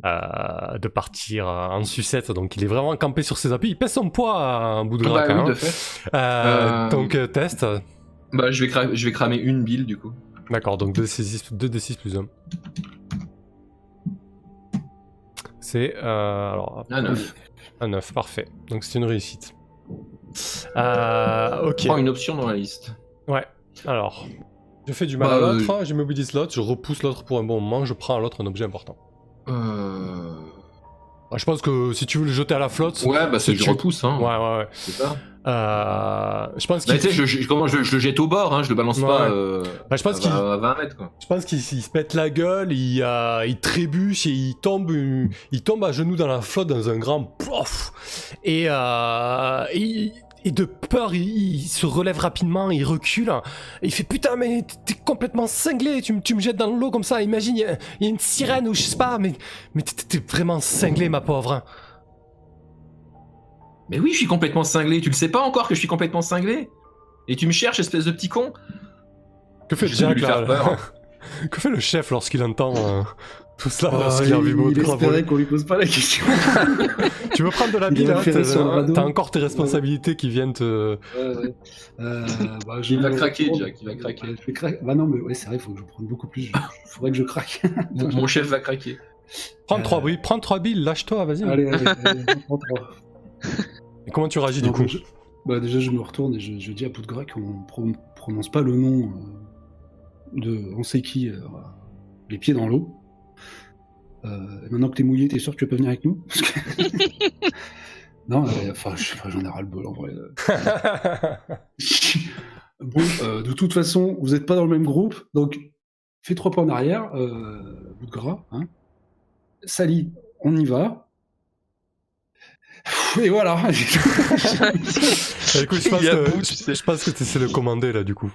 euh, de partir en sucette, donc il est vraiment campé sur ses appuis. Il pèse son poids à un bout de gras Bah oui, même. de fait. Euh, Euh, Donc euh, test. Bah, je vais, cra- je vais cramer une bille du coup. D'accord, donc 2d6 2d6 plus 1. C'est euh, alors Un 9. un 9, parfait. Donc c'est une réussite. Euh, ok. Prends une option dans la liste. Ouais, alors. Je fais du mal Bah, à euh, l'autre, je mobilise l'autre, je repousse l'autre pour un bon moment, je prends à l'autre un objet important. Euh... Ah, Je pense que si tu veux le jeter à la flotte. Ouais, bah c'est Si du tu- repousse, hein. Ouais, ouais, ouais. C'est ça. Euh, je pense Bah, tu sais, je, je- comment, je, je le jette au bord, hein, je le balance Ouais. pas euh, Bah, je pense à, qu'il- à 20 mètres, quoi. je pense qu'il il se pète la gueule, il, euh, il trébuche et il tombe, il tombe à genoux dans la flotte dans un grand plof. Et, euh, et, et de peur, il, il se relève rapidement, il recule. Et il fait putain, mais t'es complètement cinglé, tu, me- tu me jettes dans l'eau comme ça. Imagine, il y, a- il y a une sirène ou je sais pas, mais, mais t'es vraiment cinglé, ma pauvre. Mais oui, je suis complètement cinglé. Tu le sais pas encore que je suis complètement cinglé? Et tu me cherches, espèce de petit con? Que fait J'essaie de Jack lui là, faire peur. <laughs> Que fait le chef lorsqu'il entend euh, tout cela Oh, lorsqu'il a vu il, votre il gras espérait qu'on lui pose pas la question. <laughs> Tu veux prendre de la Il bille a hein, T'as encore tes responsabilités qui viennent te. Euh, bah, je Il va craquer. Jack, il va craquer. Je vais craquer. Bah non, mais ouais, c'est vrai, il faut que je prenne beaucoup plus. Il faudrait que je craque. mon, mon chef va craquer. Prends Euh, trois billes, prends trois billes, lâche-toi, vas-y. allez, allez, <laughs> allez, prends trois. Et comment tu réagis du coup je- bah, déjà, je me retourne et je, je dis à Poudgras qu'on pro- prononce pas le nom euh, de on sait qui, euh, les pieds dans l'eau. Euh, maintenant que t'es mouillé, t'es sûr que tu pas venir avec nous? Parce que- <laughs> Non, euh, enfin, je sais pas, j'en ai ras le bol en vrai. <laughs> bon, euh, de toute façon, vous n'êtes pas dans le même groupe, donc fais trois pas en arrière, euh, bout de gras. Hein. Sally, on y va. Et voilà. Bah, écoute, je pense, que, bout, tu je, sais. je pense que tu essaies de commander là du coup.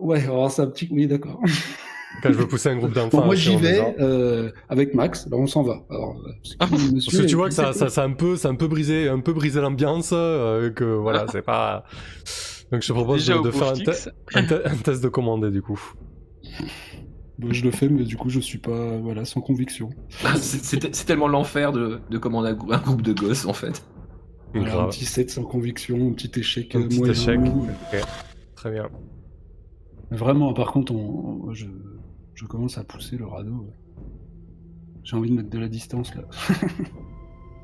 ouais, alors c'est un petit. Oui, d'accord. Quand je veux pousser un groupe d'enfants. Bon, moi j'y vais euh, avec Max. Là, on s'en va. Alors, euh, parce que monsieur Parce que tu vois que ça, ça, ça a un peu, ça a un peu brisé, un peu brisé l'ambiance, euh, que voilà, c'est pas. Donc je te propose Déjà de, faire un, te- un te- un test de commander du coup. Bon, je le fais, mais du coup, je suis pas voilà sans conviction. Ah, c'est- tellement l'enfer de, de commander un, grou- un groupe de gosses, en fait. Voilà, un petit 7 sans conviction, un petit échec. Un petit échec. Très bien. Vraiment, par contre, on, on- je, je commence à pousser le radeau. J'ai envie de mettre de la distance là. <laughs>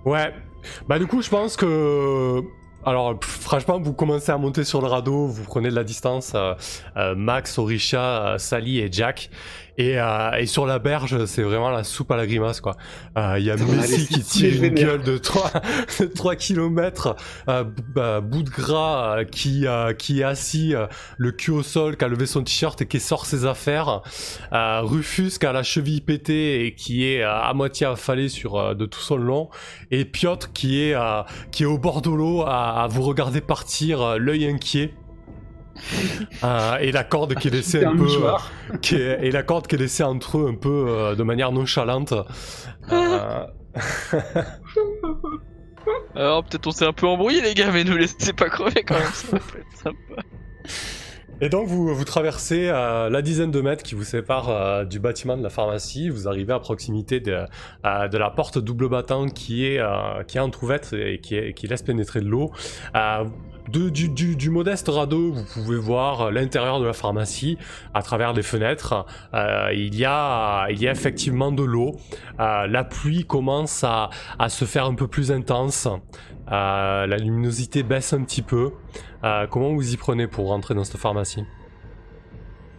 Ouais. Bah du coup, je pense que... Alors, franchement, vous commencez à monter sur le radeau, vous prenez de la distance, euh, euh, Max, Orisha, euh, Sally et Jack, Et, euh, et sur la berge, c'est vraiment la soupe à la grimace, quoi. Euh, Il y a Putain, Messi qui tire une gueule de 3, 3 km, euh, bah, bout de gras, euh, qui, euh, qui est assis, euh, le cul au sol, qui a levé son t-shirt et qui sort ses affaires. Euh, Rufus qui a la cheville pétée et qui est euh, à moitié affalé sur euh, de tout son long. Et Piotr qui est, euh, qui est au bord de l'eau à, à vous regarder partir, euh, l'œil inquiet. Euh, et la corde qui est laissée un un peu mouchoir. qui est- et la corde qui est laissée entre eux un peu euh, de manière nonchalante Euh, <laughs> Alors peut-être on s'est un peu embrouillé les gars, mais nous laissez pas crever quand même. Ça peut être sympa. Et donc vous, vous traversez euh, la dizaine de mètres qui vous sépare euh, du bâtiment de la pharmacie, vous arrivez à proximité de, euh, de la porte double battant qui est, euh, qui est entrouverte et qui, est- qui laisse pénétrer de l'eau. Du, modeste radeau, vous pouvez voir l'intérieur de la pharmacie à travers des fenêtres. Euh, il, y a, effectivement de l'eau. Euh, la pluie commence à, se faire un peu plus intense. Euh, la luminosité baisse un petit peu. Comment vous y prenez pour rentrer dans cette pharmacie?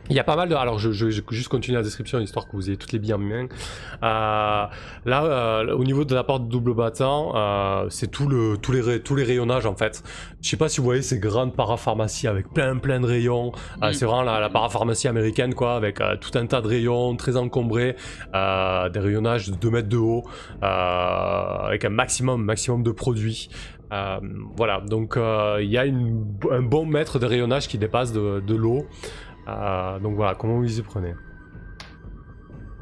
Il y a pas mal de... Alors, je, je, juste continuer la description, histoire que vous ayez toutes les billes en main. Euh, là, euh, au niveau de la porte double battant, euh, c'est tout le, tous, les, tous les rayonnages, en fait. Je sais pas si vous voyez ces grandes parapharmacies avec plein, plein de rayons. Euh, Mm. c'est vraiment la, la parapharmacie américaine, quoi, avec euh, tout un tas de rayons très encombrés, euh, des rayonnages de 2 mètres de haut, euh, avec un maximum, maximum de produits. Euh, voilà, donc euh, il y a une- un bon mètre de rayonnage qui dépasse de, de l'eau. Euh, donc voilà, comment vous y prenez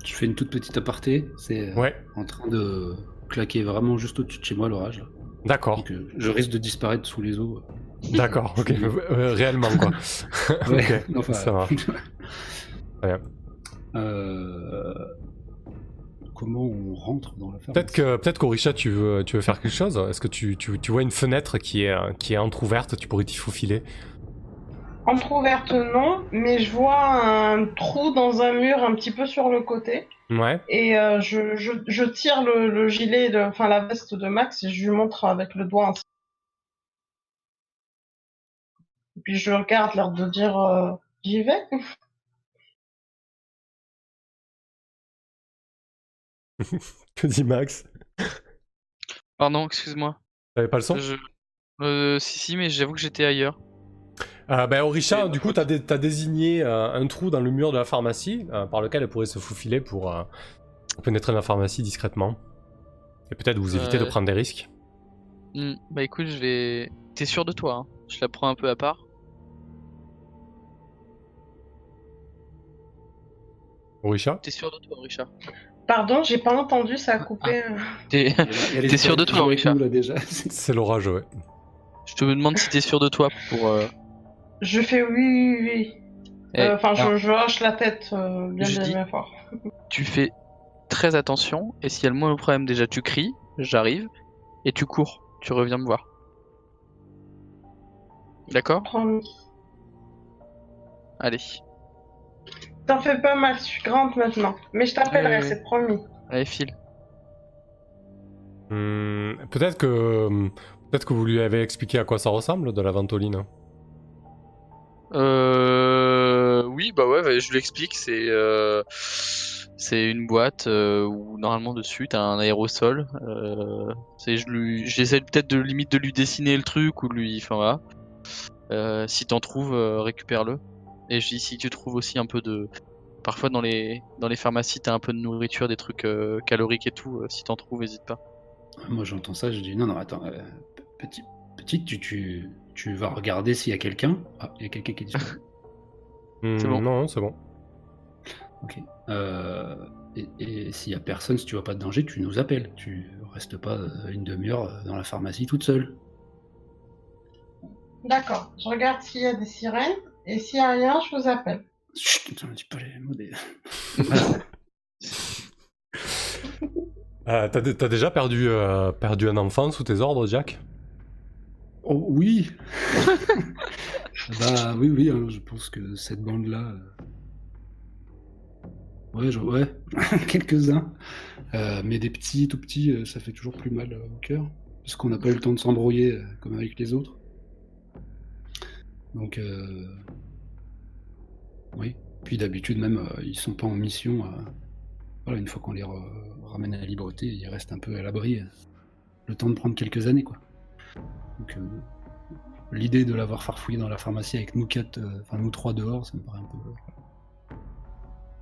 Je fais une toute petite aparté. C'est euh, Ouais, en train de claquer vraiment juste au-dessus de chez moi l'orage. d'accord, je risque de disparaître sous les eaux. d'accord, ok, <laughs> Euh, réellement quoi. <laughs> Ouais, ok, enfin, ça. <laughs> Euh, Comment on rentre dans la pharmacie Peut-être que peut-être qu'Orisha, tu veux, tu veux faire quelque chose? Est-ce que tu, tu, tu vois une fenêtre qui est, qui est entrouverte Tu pourrais t'y faufiler? Entrouverte, non, mais je vois un trou dans un mur un petit peu sur le côté. Ouais, Et euh, je, je, je tire le, le gilet, de, enfin la veste de Max, et je lui montre avec le doigt. ainsi. Et puis je regarde, l'air de dire euh, j'y vais. <laughs> que dit Max? Pardon, excuse-moi. T'avais pas le son? Je... Euh, si si, mais j'avoue que j'étais ailleurs. Euh, ben, Orisha, du coup, t'as dé- t'as désigné euh, un trou dans le mur de la pharmacie euh, par lequel elle pourrait se faufiler pour euh, pénétrer dans la pharmacie discrètement. Et peut-être vous éviter de prendre des risques. Hmm, Bah écoute, je vais. T'es sûr de toi hein Je la prends un peu à part. Orisha T'es sûr de toi, Richard? Pardon, j'ai pas entendu, ça a coupé. euh. T'es- sûr de toi, Richard? déjà. <laughs> C'est l'orage, ouais. Je te demande si t'es sûr de toi pour. Je fais oui, oui, oui. eh, Euh, Enfin, je, je hoche la tête euh, bien, Je bien, dis- bien fort. tu fais très attention et s'il y a le moindre problème, déjà tu cries, j'arrive et tu cours, tu reviens me voir. D'accord? Promis. Allez, T'en fais pas mal, je suis grande maintenant. Mais je t'appellerai, ouais. c'est promis. allez file. Hmm, peut-être que peut-être que vous lui avez expliqué à quoi ça ressemble de la ventoline. Euh... Oui, bah ouais, je lui explique, c'est euh, c'est une boîte euh, où normalement dessus t'as un aérosol. Euh... Je j'essaie peut-être de limite de lui dessiner le truc ou lui, enfin voilà. Si t'en trouves, récupère-le. Et je dis si tu trouves aussi un peu de, parfois dans les dans les pharmacies t'as un peu de nourriture, des trucs caloriques et tout. si t'en trouves, n'hésite pas. Moi, j'entends ça, je dis non, non, attends, petit, petite, tu, tu vas regarder s'il y a quelqu'un. Ah, il y a quelqu'un qui est disponible. <laughs> Hmm, C'est bon. Non, c'est bon. ok. Euh, et et s'il y a personne, si tu vois pas de danger, tu nous appelles. Tu restes pas euh, une demi-heure euh, dans la pharmacie toute seule. D'accord, je regarde s'il y a des sirènes. Et s'il y a rien, je vous appelle. Chut, ne dis pas les mots des. <laughs> Euh, T'as dé- t'as déjà perdu, euh, perdu un enfant sous tes ordres, Jack? Oh oui <laughs> Bah oui, oui, hein, je pense que cette bande-là. euh, Ouais, je- <laughs> quelques-uns. Euh, mais des petits, tout petits, euh, ça fait toujours plus mal au cœur. Parce qu'on n'a pas eu le temps de s'embrouiller comme avec les autres. Donc, euh... oui. Puis d'habitude, même, ils sont pas en mission. voilà, une fois qu'on les ramène à la liberté, ils restent un peu à l'abri. Le temps de prendre quelques années, quoi. Donc, euh, l'idée de l'avoir farfouillé dans la pharmacie avec nous quatre, euh, enfin nous trois dehors, ça me paraît un peu.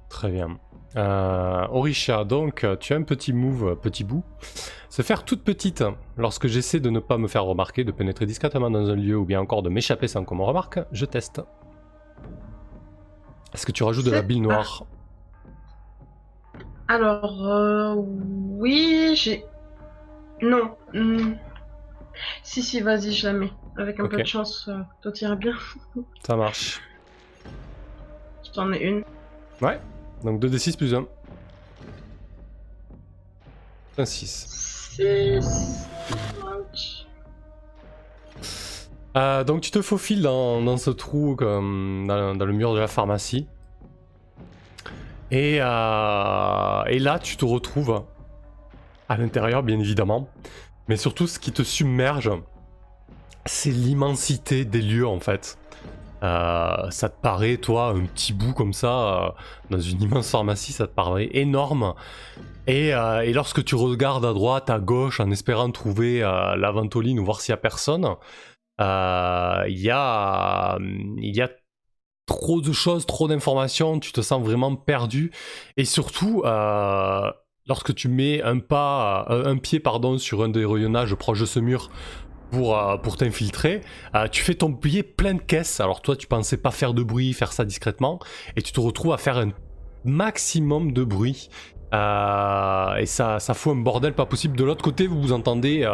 Très bien. Euh, Orisha, donc, euh, tu as un petit move, euh, petit bout. Se faire toute petite lorsque j'essaie de ne pas me faire remarquer, de pénétrer discrètement dans un lieu ou bien encore de m'échapper sans qu'on me remarque, je teste. Est-ce que tu rajoutes de la bile noire Alors, euh, oui, j'ai. Non. hmm. Si, si, vas-y, je la mets. Avec un peu de chance, euh, toi t'iras bien. <laughs> Ça marche. Je t'en ai une. Ouais. Donc 2d6 plus 1. Un 6. 6. Euh, donc tu te faufiles dans, dans ce trou comme dans, dans le mur de la pharmacie. Et, euh, et là tu te retrouves à l'intérieur bien évidemment. Mais surtout ce qui te submerge, c'est l'immensité des lieux en fait. Euh, ça te paraît toi un petit bout comme ça euh, dans une immense pharmacie, ça te paraît énorme. Et, euh, et lorsque tu regardes à droite, à gauche en espérant trouver la ventoline ou voir s'il y a personne, il y, a, trop de choses, trop d'informations, tu te sens vraiment perdu. Et surtout, lorsque tu mets un pas, euh, un pied pardon, sur un des rayonnages proche de ce mur pour, euh, t'infiltrer, euh, tu fais ton pied plein de caisses. Alors toi, tu pensais pas faire de bruit, faire ça discrètement, et tu te retrouves à faire un maximum de bruit. Et ça, ça fout un bordel pas possible. De l'autre côté, vous, entendez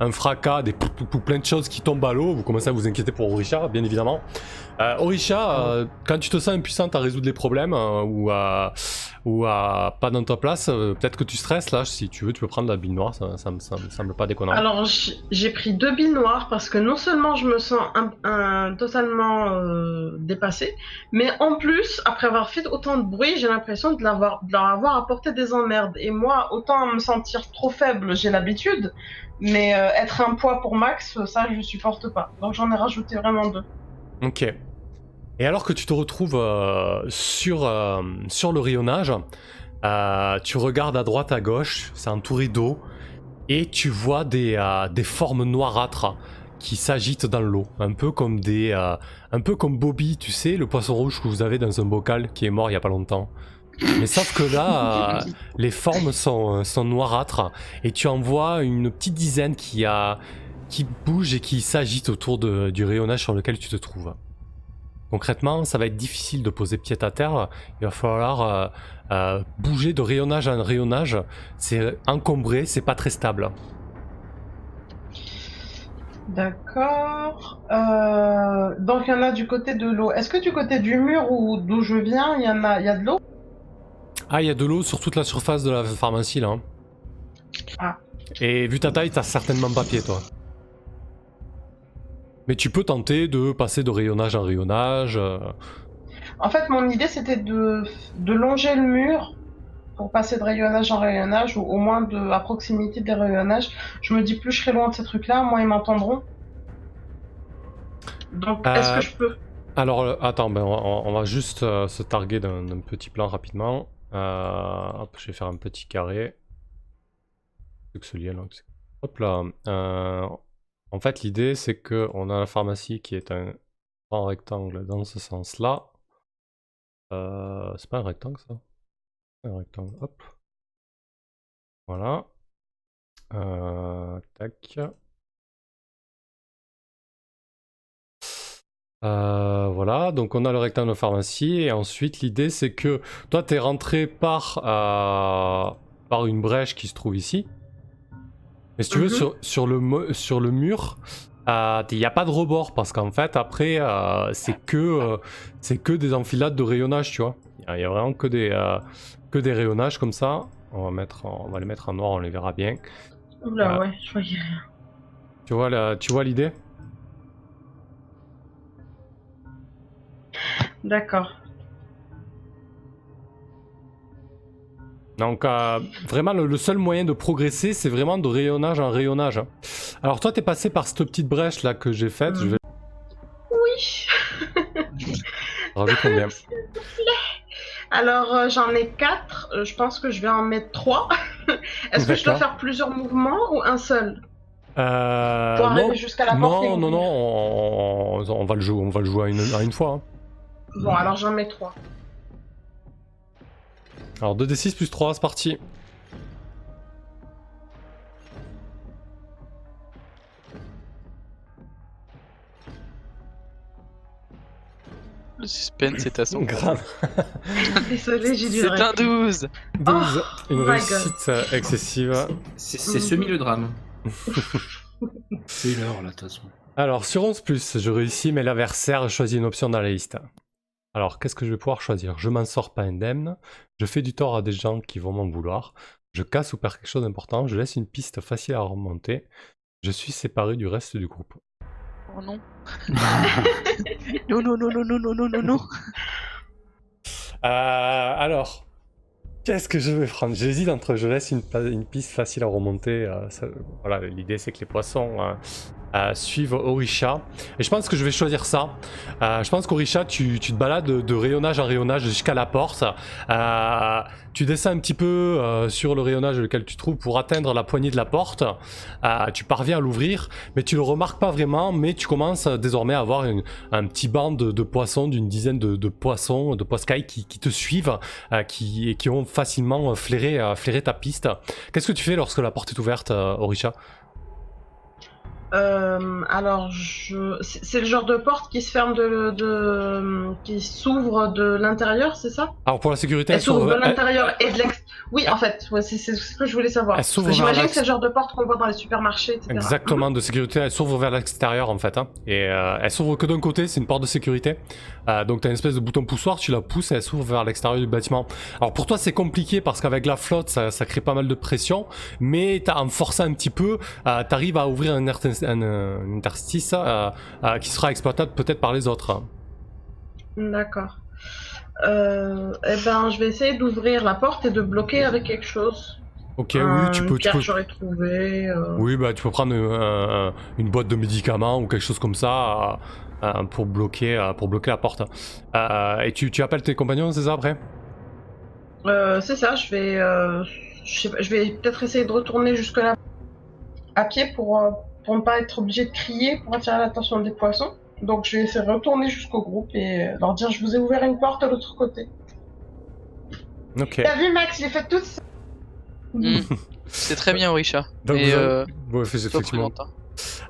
un fracas, des pou- pou- pou- plein de choses qui tombent à l'eau. Vous commencez à vous inquiéter pour Orisha, bien évidemment. Euh, Orisha, euh, quand tu te sens impuissante à résoudre les problèmes euh, ou, à, pas dans ta place, peut-être que tu stresses là. Si tu veux, tu peux prendre la bille noire. Ça, ça, me- semble pas déconnant. Alors, j'ai pris deux billes noires parce que non seulement je me sens totalement dépassée, mais en plus, après avoir fait autant de bruit, j'ai l'impression de, leur avoir apporté des emmerdes. Et moi, autant me sentir trop faible, j'ai l'habitude, mais être un poids pour Max, ça, je supporte pas. Donc, j'en ai rajouté vraiment deux. Ok. Et alors que tu te retrouves euh, sur, euh, sur le rayonnage, euh, tu regardes à droite, à gauche, c'est entouré d'eau, et tu vois des, des formes noirâtres qui s'agitent dans l'eau, un peu comme des, un peu comme Bobby, tu sais, le poisson rouge que vous avez dans un bocal qui est mort il y a pas longtemps. Mais sauf que là, les formes sont, sont noirâtres et tu en vois une petite dizaine qui, a, qui bouge et qui s'agite autour de- du rayonnage sur lequel tu te trouves. Concrètement, ça va être difficile de poser pied à terre. Il va falloir euh, euh, bouger de rayonnage en rayonnage. C'est encombré, c'est pas très stable. D'accord. Euh, donc, il y en a du côté de l'eau. Est-ce que du côté du mur ou d'où je viens, il y en a, il y a de l'eau? Ah, il y a de l'eau sur toute la surface de la pharmacie là. hein. Ah. Et vu ta taille, t'as certainement pas pied toi. Mais tu peux tenter de passer de rayonnage en rayonnage. euh, En fait, mon idée, c'était de, de longer le mur pour passer de rayonnage en rayonnage, ou au moins de, à proximité des rayonnages. Je me dis, plus je serai loin de ces trucs-là, moins ils m'entendront. Donc, est-ce Euh, que je peux? Alors, euh, attends, ben, on, on va juste euh, se targuer d'un petit plan rapidement. Euh, hop, je vais faire un petit carré. Plus que ce lien là. Hop là. En fait, l'idée, c'est que on a la pharmacie qui est un grand rectangle dans ce sens-là. Euh, c'est pas un rectangle, ça Un rectangle, hop. Voilà. Euh, tac. Euh, voilà, donc on a le rectangle de pharmacie et ensuite l'idée c'est que toi t'es rentré par, par une brèche qui se trouve ici. Mais si tu veux, Mhm. sur, sur, le, sur le mur, il n'y a pas de rebord parce qu'en fait après euh, c'est que, euh, c'est que des enfilades de rayonnage, tu vois. Il y, a vraiment que des, euh, que des rayonnages comme ça. On va, mettre, on va les mettre en noir, on les verra bien. Oula, ouais, je voyais rien. Tu vois, la- tu vois l'idée? D'accord. Donc euh, vraiment le, le seul moyen de progresser c'est vraiment de rayonnage en rayonnage. hein. Alors toi t'es passé par cette petite brèche là que j'ai faite, je vais Oui. rajouter <laughs> combien Alors, euh, j'en ai 4. je pense que je vais en mettre 3. <laughs> Est-ce que je dois faire plusieurs mouvements ou un seul? Euh, Pour non, arriver jusqu'à la non, non, ouvrir. non, on, on- on va le jouer, on va le jouer à une, à une fois. hein. Bon, alors j'en mets 3. Alors 2d6 plus 3, c'est parti. Le suspense est à son. <laughs> Grave. <laughs> Désolé, j'ai dû C'est un 12 12, une réussite euh, excessive. C'est semi le drame. C'est l'heure <laughs> là, de toute façon. Alors sur 11 plus, je réussis, mais l'adversaire choisit une option dans la liste. Alors qu'est-ce que je vais pouvoir choisir? Je m'en sors pas indemne, je fais du tort à des gens qui vont m'en vouloir, je casse ou perds quelque chose d'important, je laisse une piste facile à remonter, je suis séparé du reste du groupe. Oh non. <laughs> Non, non, non, non, non, non, non, non, non. Euh, alors, qu'est-ce que je vais prendre? J'hésite entre je laisse une, piste facile à remonter. euh, voilà, l'idée c'est que les poissons euh, euh, suivent Orisha. Et je pense que je vais choisir ça. Je pense qu'Orisha, tu, te balades de, rayonnage en rayonnage jusqu'à la porte. Tu descends un petit peu sur le rayonnage lequel tu trouves pour atteindre la poignée de la porte. Tu parviens à l'ouvrir, mais tu le remarques pas vraiment. Mais tu commences désormais à avoir un petit banc de, poissons, d'une dizaine de, poissons, de poiscailles qui, qui te suivent, qui, et qui ont facilement euh, flairé, euh, flairé ta piste. Qu'est-ce que tu fais lorsque la porte est ouverte, euh, Orisha? Euh, alors, je... c'est le genre de porte qui se ferme de, de... qui s'ouvre de l'intérieur, c'est ça? Alors pour la sécurité, Elle elle s'ouvre de elle- l'intérieur et de l'extérieur. Oui, en fait, ouais, c'est ce que je voulais savoir. J'imagine que c'est le genre de porte qu'on voit dans les supermarchés, etc. Exactement, de sécurité, elle s'ouvre vers l'extérieur en fait. hein. Et euh, elle s'ouvre que d'un côté, c'est une porte de sécurité. Euh, donc tu as une espèce de bouton poussoir, tu la pousses et elle s'ouvre vers l'extérieur du bâtiment. Alors pour toi, c'est compliqué parce qu'avec la flotte, ça, ça crée pas mal de pression. Mais en forçant un petit peu, euh, tu arrives à ouvrir un, inter- un, euh, un interstice euh, euh, qui sera exploitable peut-être par les autres. D'accord. Euh, eh ben, je vais essayer d'ouvrir la porte et de bloquer avec quelque chose. Ok, oui, tu peux. Tu peux... trouvé. Oui, bah tu peux prendre un- une boîte de médicaments ou quelque chose comme ça pour bloquer pour bloquer la porte. Et tu, tu appelles tes compagnons, c'est ça après? C'est ça, je vais, je, sais pas, je vais peut-être essayer de retourner jusque là à pied pour, pour ne pas être obligé de crier pour attirer l'attention des poissons. Donc je vais essayer de retourner jusqu'au groupe et leur dire je vous ai ouvert une porte de l'autre côté. Ok. T'as vu Max, j'ai fait tout ça. Hmm. <laughs> C'est très bien, Orisha. Donc Et vous avez- euh, Ouais, toi, effectivement.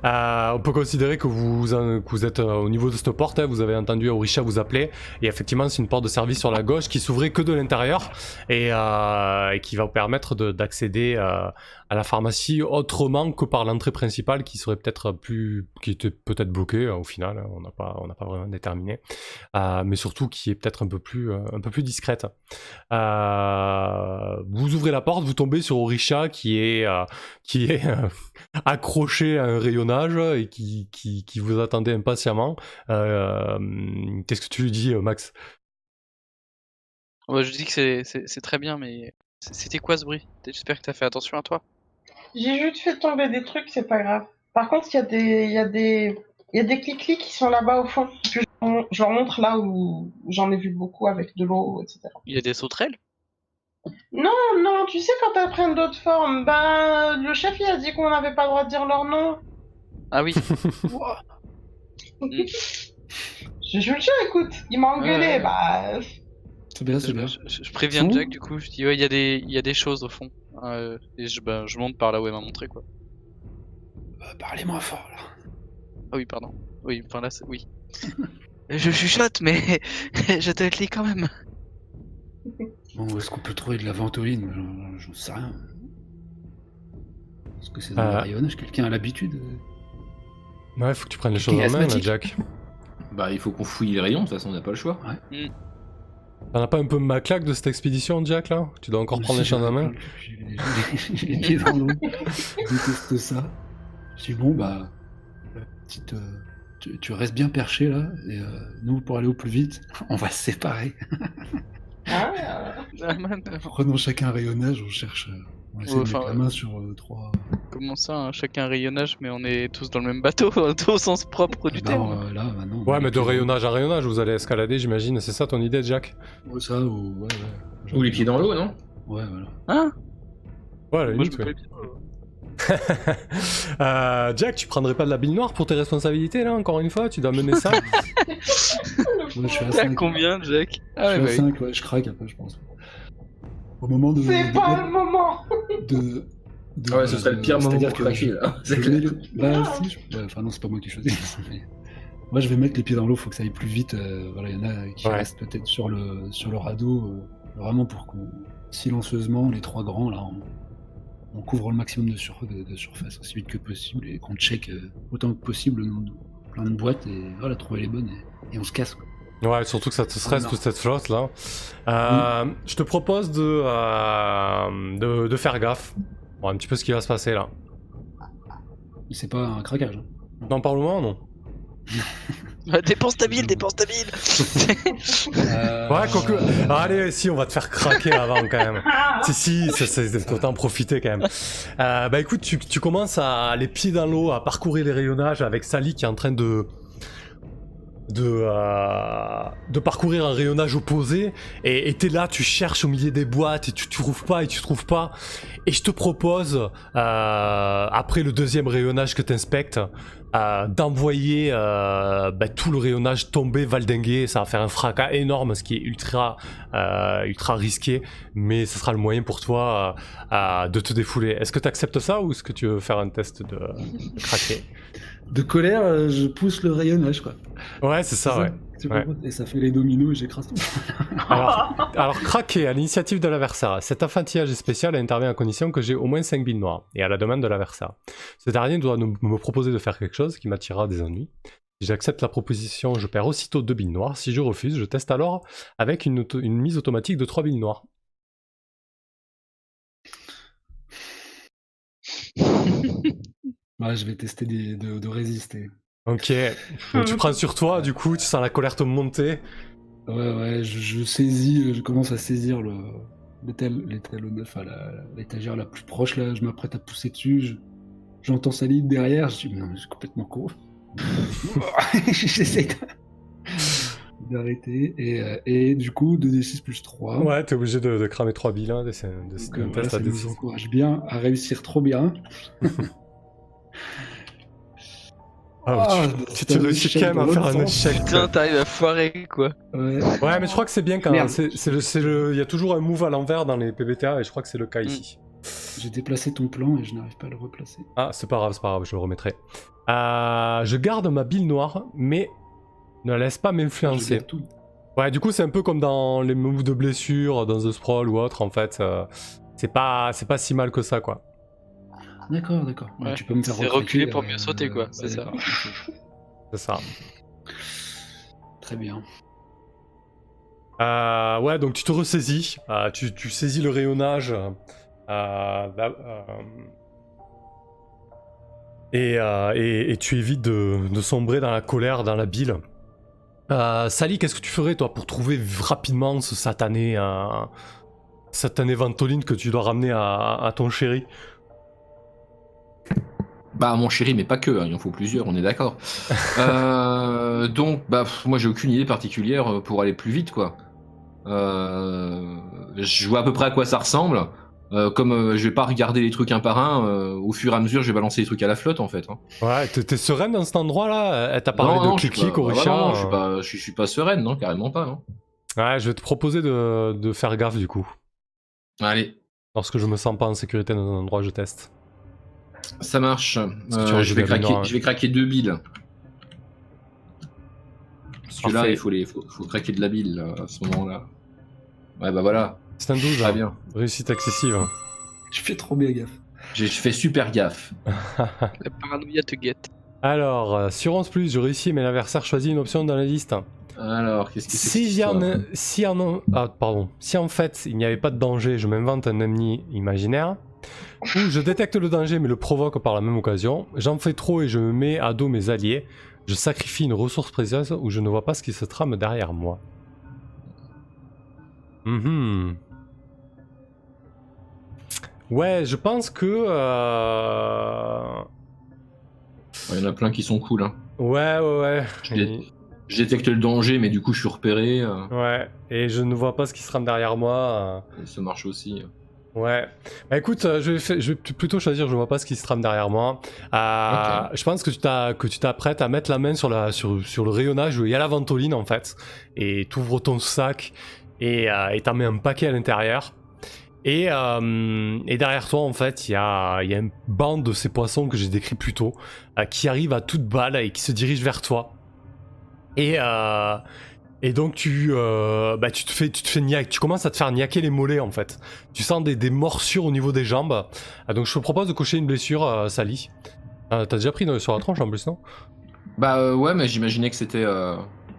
Euh, on peut considérer que vous, vous êtes euh, au niveau de cette porte, hein, vous avez entendu Orisha vous appeler, et effectivement c'est une porte de service sur la gauche qui s'ouvrait que de l'intérieur, et, euh, qui va vous permettre de- d'accéder à la pharmacie autrement que par l'entrée principale qui serait peut-être plus... qui était peut-être bloquée euh, au final, hein, on n'a pas, pas vraiment déterminé, mais surtout qui est peut-être un peu plus, un peu plus discrète. Vous ouvrez la porte, vous tombez sur Orisha qui est, qui est <laughs> accroché à un rayonnage et qui, qui, qui vous attendait impatiemment. Euh, Qu'est-ce que tu lui dis, euh, Max? Ouais, je dis que c'est- très bien, mais c'était quoi ce bruit? J'espère que t'as fait attention à toi. J'ai juste fait tomber des trucs, c'est pas grave. Par contre, il y a des, il y a des, il y a des clics qui sont là-bas au fond. Je je leur montre là où j'en ai vu beaucoup avec de l'eau, etc. Il y a des sauterelles? Non, non, tu sais quand elles prennent d'autres formes, ben le chef il a dit qu'on n'avait pas le droit de dire leur nom. Ah oui. <laughs> Je, je le jure, écoute, il m'a engueulé, bah. C'est bien, je, c'est bien. je- je- je préviens Fou. Jack du coup. Je dis ouais, il y a des, il y a des choses au fond. Euh, et je, bah, je monte par là où elle m'a montré quoi. Euh, Parlez moins fort là. Ah oui, pardon. Oui, enfin là, c'est- oui. <laughs> je chuchote, mais <laughs> je te le dis quand même. Bon, où est-ce qu'on peut trouver de la ventoline? J'en- sais rien. Est-ce que c'est dans Euh. le rayonnage Quelqu'un a l'habitude? Ouais, faut que tu prennes les choses en main, là, Jack. <laughs> Bah, il faut qu'on fouille les rayons, de toute façon, on n'a pas le choix. T'en as pas un peu ma claque de cette expédition, Jack, là? Tu dois encore prendre les choses en main J'ai les- j'ai les pieds dans l'eau. Je déteste ça. Je dis bon bah, petite, euh, tu, tu restes bien perché là. Et euh, nous pour aller au plus vite, <laughs> on va se séparer. <laughs> Ah. <laughs> Prenons chacun un rayonnage, on cherche, euh, On va essayer de Enfin, mettre la main sur euh, trois. Comment ça, hein, chacun un rayonnage, mais on est tous dans le même bateau, <laughs> au sens propre du Bah, terme. euh, là, bah non. Ouais, mais de rayonnage à rayonnage, vous allez escalader, j'imagine. C'est ça ton idée, Jack? Ouais, Ça, ou. Ouais, ouais. Ou les pieds dans l'eau, non? Ouais, voilà. Hein? Ouais, je me ouais. fais bien. <laughs> Euh, Jack, tu prendrais pas de la bille noire pour tes responsabilités, là, encore une fois? Tu dois mener ça? <laughs> Ouais, je suis à 5. combien, Jack? Je Ah suis ouais, à bah oui. 5, ouais, je craque après, je pense. Au moment de. C'est de- pas le moment de, de- Ah Ouais, ce serait le pire moment c'est-à-dire pour que craquer, je- là. je C'est vais clair. le- Bah, si, je- ouais, enfin, non, c'est pas moi qui choisis. <laughs> mais- Moi, je vais mettre les pieds dans l'eau, faut que ça aille plus vite. euh, voilà, il y en a qui Ouais. restent peut-être sur le, sur le radeau, euh, vraiment pour qu'on, silencieusement, les trois grands, là, on, on couvre le maximum de, sur- de, de surface aussi vite que possible et qu'on check euh, autant que possible le plein de boîtes et voilà, trouver les bonnes et, et on se casse. Quoi. Ouais, surtout que ça te stresse Non. toute cette flotte là. Euh, Je te propose de, euh, de, de faire gaffe. Bon, un petit peu ce qui va se passer là. C'est pas un craquage. hein. Non, parle-moi, non? Ah, <laughs> dépense ta bille, dépense ta bille Euh, Ouais, quoique. Allez, si, on va te faire craquer avant quand même. <laughs> Si, si, c'est autant profiter quand même. Euh, bah écoute, tu, tu commences à les pieds dans l'eau, à parcourir les rayonnages avec Sally qui est en train de. De, euh, de parcourir un rayonnage opposé et t'es là, tu cherches au milieu des boîtes et tu trouves pas et tu trouves pas. Et je te propose euh, après le deuxième rayonnage que t'inspectes euh, d'envoyer euh, bah, tout le rayonnage tomber valdinguer. Ça va faire un fracas énorme ce qui est ultra ultra risqué mais ce sera le moyen pour toi de te défouler. Est-ce que tu acceptes ça ou est-ce que tu veux faire un test de craquer? De colère, euh, je pousse le rayonnage, quoi. ouais c'est ça ouais comprends Et ça fait les dominos et j'écrase tout. <laughs> alors, alors craquer à l'initiative de l'adversaire cet affantillage spécial intervient à condition que j'ai au moins 5 billes noires et à la demande de l'adversaire ce dernier doit nous- me proposer de faire quelque chose qui m'attirera des ennuis Si j'accepte la proposition, je perds aussitôt 2 billes noires. Si je refuse, je teste alors avec une, auto- une mise automatique de 3 billes noires. Ouais, je vais tester des- de, de résister. Ok, donc tu prends sur toi, du coup, tu sens la colère te monter. Ouais, ouais, je, je saisis, je commence à saisir le l'étal l'étalonneur, enfin la- l'étagère la plus proche là, je m'apprête à pousser dessus, je- j'entends sa ligne derrière, je dis non, mais c'est complètement con. <laughs> J'essaie de- d'arrêter et, euh, et du coup 2d6 plus 3. Ouais, t'es obligé de, de cramer 3 billes, hein, de, de, de, Donc, un euh, voilà, test ça nous D6. encourage bien à réussir trop bien. <laughs> Ah, Ah, tu, un réussis quand même à faire un échec. Putain, t'arrives à foirer quoi. Ouais. Ouais, mais je crois que c'est bien quand Merde. c'est c'est le, c'est le, il y a toujours un move à l'envers dans les PBTA et je crois que c'est le cas Mm. ici. J'ai déplacé ton plan et je n'arrive pas à le replacer. Ah, c'est pas grave, c'est pas grave, je le remettrai. Euh, je garde ma bille noire, mais ne la laisse pas m'influencer. Ouais, du coup, c'est un peu comme dans les moves de blessure, dans The Sprawl ou autre, en fait. euh, c'est pas, c'est pas si mal que ça, quoi. D'accord, d'accord. Ouais, Ouais. tu peux me faire reculer pour mieux sauter, quoi, ouais, c'est ça. d'accord, ok. C'est ça. Très bien. Euh, ouais, donc tu te ressaisis, euh, tu, tu saisis le rayonnage. euh, euh, euh, et, euh, et- et tu évites de, de sombrer dans la colère, dans la bile. Euh, Sally, qu'est-ce que tu ferais, toi, pour trouver rapidement ce satané, euh, satané ventoline que tu dois ramener à, à ton chéri? Bah mon chéri, mais pas que, hein, il en faut plusieurs, on est d'accord. <laughs> Euh, donc, bah pff, moi j'ai aucune idée particulière euh, pour aller plus vite, quoi. Euh, je vois à peu près à quoi ça ressemble. Euh, comme je vais pas regarder les trucs un par un, au fur et à mesure, je vais balancer les trucs à la flotte, en fait. hein. Ouais, t'es sereine dans cet endroit-là? Elle t'a parlé non, de non, au Richard non, non, je suis pas, je suis pas sereine, non, carrément pas, non. Ouais, je vais te proposer de, de faire gaffe, du coup. Allez, Lorsque je me sens pas en sécurité dans un endroit, je teste. Ça marche. Que Euh, je, vais craquer, je vais craquer deux billes. Parce que là, il faut, les, faut, faut craquer de la bille là, à ce moment-là. Ouais, bah voilà, C'est un 12, très hein. bien. Réussite excessive. Je fais trop bien gaffe. J'ai fait super gaffe. <laughs> La paranoïa te guette. Alors, euh, sur 11, je réussis, mais l'adversaire choisit une option dans la liste. Alors, qu'est-ce que c'est que Si, y en si, en ah, pardon. si en fait il n'y avait pas de danger, je m'invente un ennemi imaginaire. Ou je détecte le danger mais le provoque par la même occasion. J'en fais trop et je me mets à dos mes alliés. Je sacrifie une ressource précieuse ou je ne vois pas ce qui se trame derrière moi. Mhm. Ouais, je pense que. euh, Il y en a plein qui sont cool. Hein. Ouais, ouais, ouais. Je détecte le danger, mais du coup, je suis repéré. euh, Ouais, et je ne vois pas ce qui se trame derrière moi. euh. ça marche aussi. Ouais. Bah écoute, euh, je vais, je plutôt choisir, je vois pas ce qui se trame derrière moi. Euh, Je pense que tu t'as- que tu t'apprêtes à mettre la main sur, la, sur, sur le rayonnage où il y a la ventoline en fait. Et tu ouvres ton sac et euh, et t'en mets un paquet à l'intérieur. Et, euh, et derrière toi, en fait, il y a, y a une bande de ces poissons que j'ai décrit plus tôt, euh, qui arrivent à toute balle et qui se dirigent vers toi. Et, et donc tu, euh, bah, tu te fais, tu te fais niaque- tu commences à te faire niaquer les mollets en fait. Tu sens des, des morsures au niveau des jambes. Ah, donc je te propose de cocher une blessure, euh, Sally. Euh, T'as déjà pris dans- sur la tronche en plus, non? Bah euh, ouais, mais j'imaginais que c'était euh,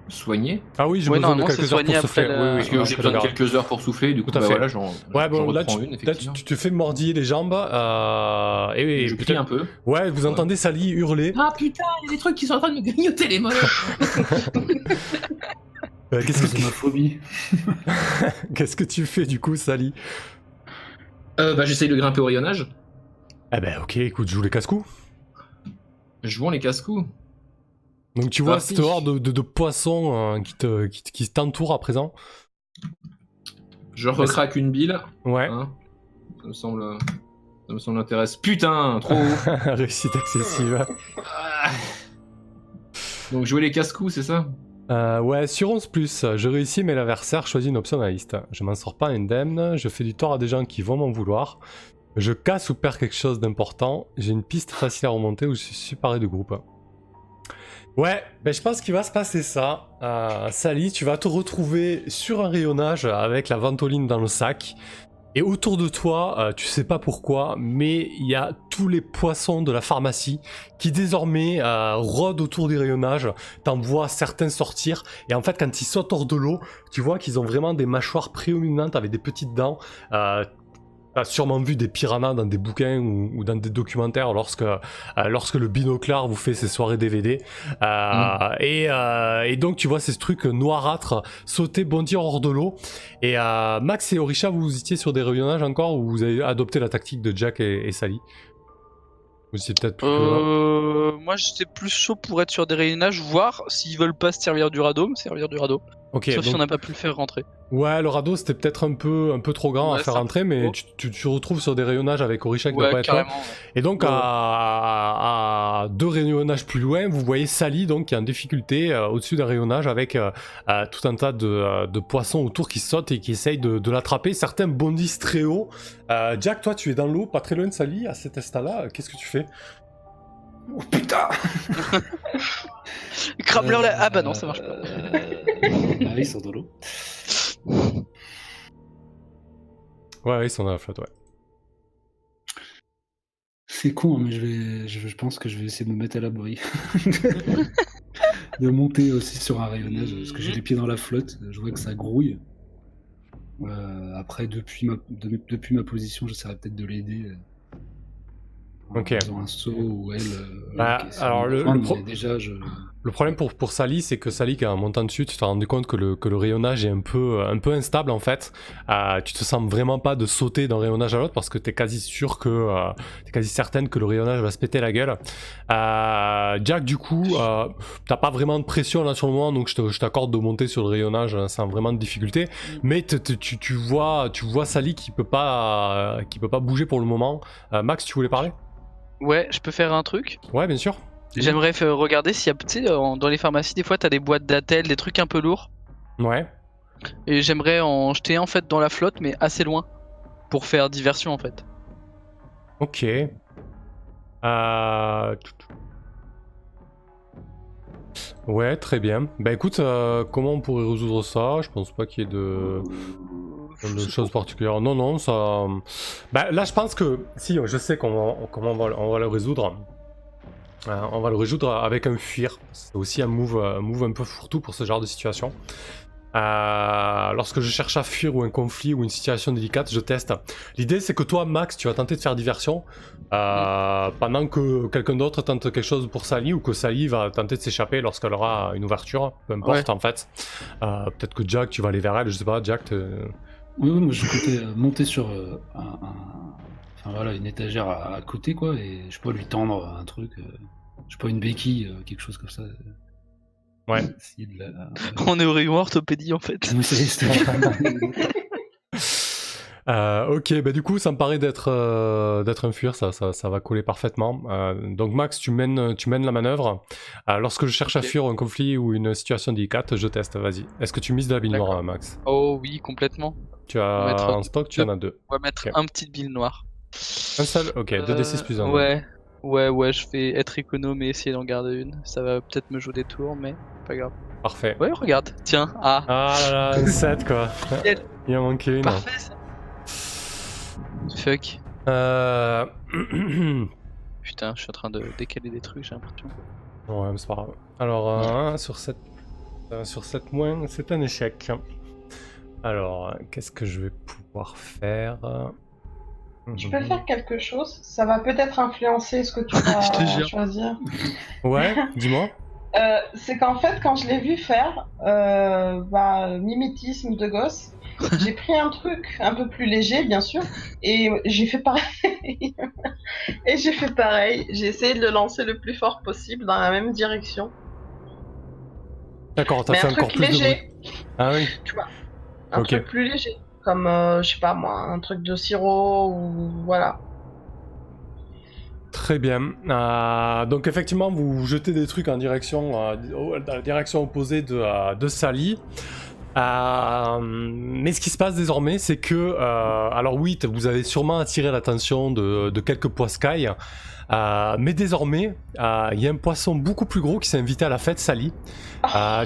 soigné. Ah oui, j'ai Ouais, besoin de normalement, quelques heures pour souffler. Oui, oui, Parce que oui, j'ai besoin de quelques heures pour souffler, du coup, bah voilà, j'en Ouais, bon, là, reprends tu, une, là, tu, te fais mordiller les jambes. euh, et, et je peut-être- crie un peu. Ouais, vous entendez Sally hurler. Ah putain, il y a des trucs qui sont en train de me grignoter les mollets <laughs> <laughs> Euh, Qu'est-ce que, C'est ma phobie. qu'est-ce que tu fais du coup, Sally? Euh, Bah j'essaye de grimper au rayonnage. Eh ben, ok, écoute, joue les casse-coups. Jouons les casse-coups. Donc tu vois Parti. cette horde de, de- de poissons euh, qui te qui, à présent. Je recraque une bille. Ouais, Hein ça me semble. Ça me semble intéressant. Putain, trop haut. <laughs> réussite excessive. Ah. Donc jouer les casse-coups, c'est ça? Euh, ouais, sur 11, je réussis, mais l'adversaire choisit une option la liste. Je m'en sors pas indemne, je fais du tort à des gens qui vont m'en vouloir. Je casse ou perds quelque chose d'important. J'ai une piste facile à remonter où je suis séparé de groupe. Ouais, ben je pense qu'il va se passer ça. Euh, Sally, tu vas te retrouver sur un rayonnage avec la ventoline dans le sac. Et autour de toi, euh, tu sais pas pourquoi, mais il y a tous les poissons de la pharmacie qui désormais euh, rôdent autour du rayonnage. T'en vois certains sortir. Et en fait, quand ils sautent hors de l'eau, tu vois qu'ils ont vraiment des mâchoires prédominantes avec des petites dents. Euh, T'as sûrement vu des piranhas dans des bouquins ou, ou dans des documentaires lorsque, euh, lorsque le binoclard vous fait ses soirées DVD. Euh, et, euh, et donc tu vois ces trucs noirâtres sauter, bondir hors de l'eau. Et Max et Orisha, vous étiez sur des rayonnages encore ou vous avez adopté la tactique de Jack et, et Sally? Peut-être plus moi j'étais plus chaud pour être sur des rayonnages, voir s'ils veulent pas se servir du radeau, me servir du radeau. Ok, Sauf si on n'a pas pu le faire rentrer. Ouais, le radeau c'était peut-être un peu, un peu trop grand à faire entrer, mais tu, tu, tu te retrouves sur des rayonnages avec Orisha qui doit Ouais, pas être carrément. Et donc Ouais. à, à- à deux rayonnages plus loin, vous voyez Sally donc qui est en difficulté euh, au-dessus d'un rayonnage avec euh, euh, tout un tas de, euh, de poissons autour qui sautent et qui essayent de, de l'attraper. Certains bondissent très haut. Euh, Jack, toi tu es dans l'eau, pas très loin de Sally, à cet instant-là. Qu'est-ce que tu fais Oh putain Crame-leur la... Ah bah non, ça marche pas. Euh, ah, ils sont dans l'eau. Ouais, ils sont dans la flotte, ouais. C'est con, hein, mais je vais, je, je pense que je vais essayer de me mettre à l'abri. <laughs> de monter aussi sur un rayonnage, parce que j'ai les pieds dans la flotte, je vois que ça grouille. Euh, après, depuis ma, de- depuis ma position, j'essaierai peut-être de l'aider. euh, Ok. un saut ou elle. euh, Bah, alors, le- pro- déjà, je. Le problème pour, pour Sally, c'est que Sally, en montant dessus, tu t'es rendu compte que le, que le rayonnage est un peu, un peu instable en fait. Euh, tu te sens vraiment pas de sauter d'un rayonnage à l'autre parce que t'es quasi sûr que, euh, quasi certaine que le rayonnage va se péter la gueule. Euh, Jack, du coup, euh, t'as pas vraiment de pression là sur le moment, donc je te- t'accorde de monter sur le rayonnage euh, sans vraiment de difficulté. Mais te- te- tu, tu vois, tu vois Sally qui peut pas, euh, qui peut pas bouger pour le moment. Euh, Max, tu voulais parler? Ouais, je peux faire un truc? Ouais, bien sûr. J'aimerais regarder s'il y a, tu sais, en- dans les pharmacies, des fois, t'as des boîtes d'attelles, des trucs un peu lourds. Ouais. Et j'aimerais en jeter en fait dans la flotte, mais assez loin. Pour faire diversion en fait. Ok. Euh... Ouais, très bien. Bah écoute, euh, comment on pourrait résoudre ça? Je pense pas qu'il y ait de, de choses particulières. Non, non, ça. Bah là, je pense que si, je sais comment on va, on va le résoudre. Euh, on va le résoudre avec un fuir. C'est aussi un move, un move un peu fourre-tout pour ce genre de situation. Euh, lorsque je cherche à fuir ou un conflit ou une situation délicate, je teste. L'idée, c'est que toi, Max, tu vas tenter de faire diversion euh, pendant que quelqu'un d'autre tente quelque chose pour Sally ou que Sally va tenter de s'échapper lorsqu'elle aura une ouverture, peu importe Ouais. en fait. Euh, Peut-être que Jack, tu vas aller vers elle, je sais pas, Jack. Oui, oui, moi je comptais monter sur un, un- enfin, voilà, une étagère à, à côté, quoi, et je peux lui tendre un truc, euh, je sais pas, une béquille, euh, quelque chose comme ça. Ouais. Essayer de la- <laughs> On est au rayon orthopédie en fait. <laughs> Euh, ok, bah du coup, ça me paraît d'être euh, d'être un fuir, ça, ça, ça va coller parfaitement. Euh, donc Max, tu mènes, tu mènes la manœuvre. Euh, lorsque je cherche à fuir un conflit ou une situation délicate, je teste, vas-y. Est-ce que tu mises de la bille noire, Max? Oh oui, complètement. Tu as en stock, tu en as deux. On va mettre Ok. un petit bille noir. Un seul Ok, 2d6 plus 1. Ouais, ouais, ouais, je vais être économe et essayer d'en garder une. Ça va peut-être me jouer des tours, mais pas grave. Parfait. Ouais, regarde, tiens, ah, Ah là là, <laughs> un 7 quoi. Il en manquait une. parfait ça. Fuck. Euh... <clears throat> Putain, je suis en train de décaler des trucs, j'ai l'impression. ouais, mais c'est pas grave. Alors, euh, un sur 7... un sur 7 moins, c'est un échec. Alors, euh, qu'est-ce que je vais pouvoir faire? Tu peux faire quelque chose, ça va peut-être influencer ce que tu <laughs> vas Je choisir. Ouais, <laughs> dis-moi. Euh, c'est qu'en fait, quand je l'ai vu faire, euh, bah, mimétisme de gosse, <laughs> j'ai pris un truc un peu plus léger, bien sûr, et j'ai fait pareil. et j'ai fait pareil. J'ai essayé de le lancer le plus fort possible dans la même direction. D'accord, t'as fait un encore truc plus de bruit. léger, Ah oui un Ok. truc plus léger, comme euh, je sais pas moi, un truc de sirop ou voilà. Très bien. Euh, donc effectivement, vous jetez des trucs en direction, euh, direction opposée de, de Sally. Euh, mais ce qui se passe désormais, c'est que, euh, alors oui, vous avez sûrement attiré l'attention de, de quelques poiscailles, euh, mais désormais, il y a un poisson beaucoup plus gros qui s'est invité à la fête, Sally.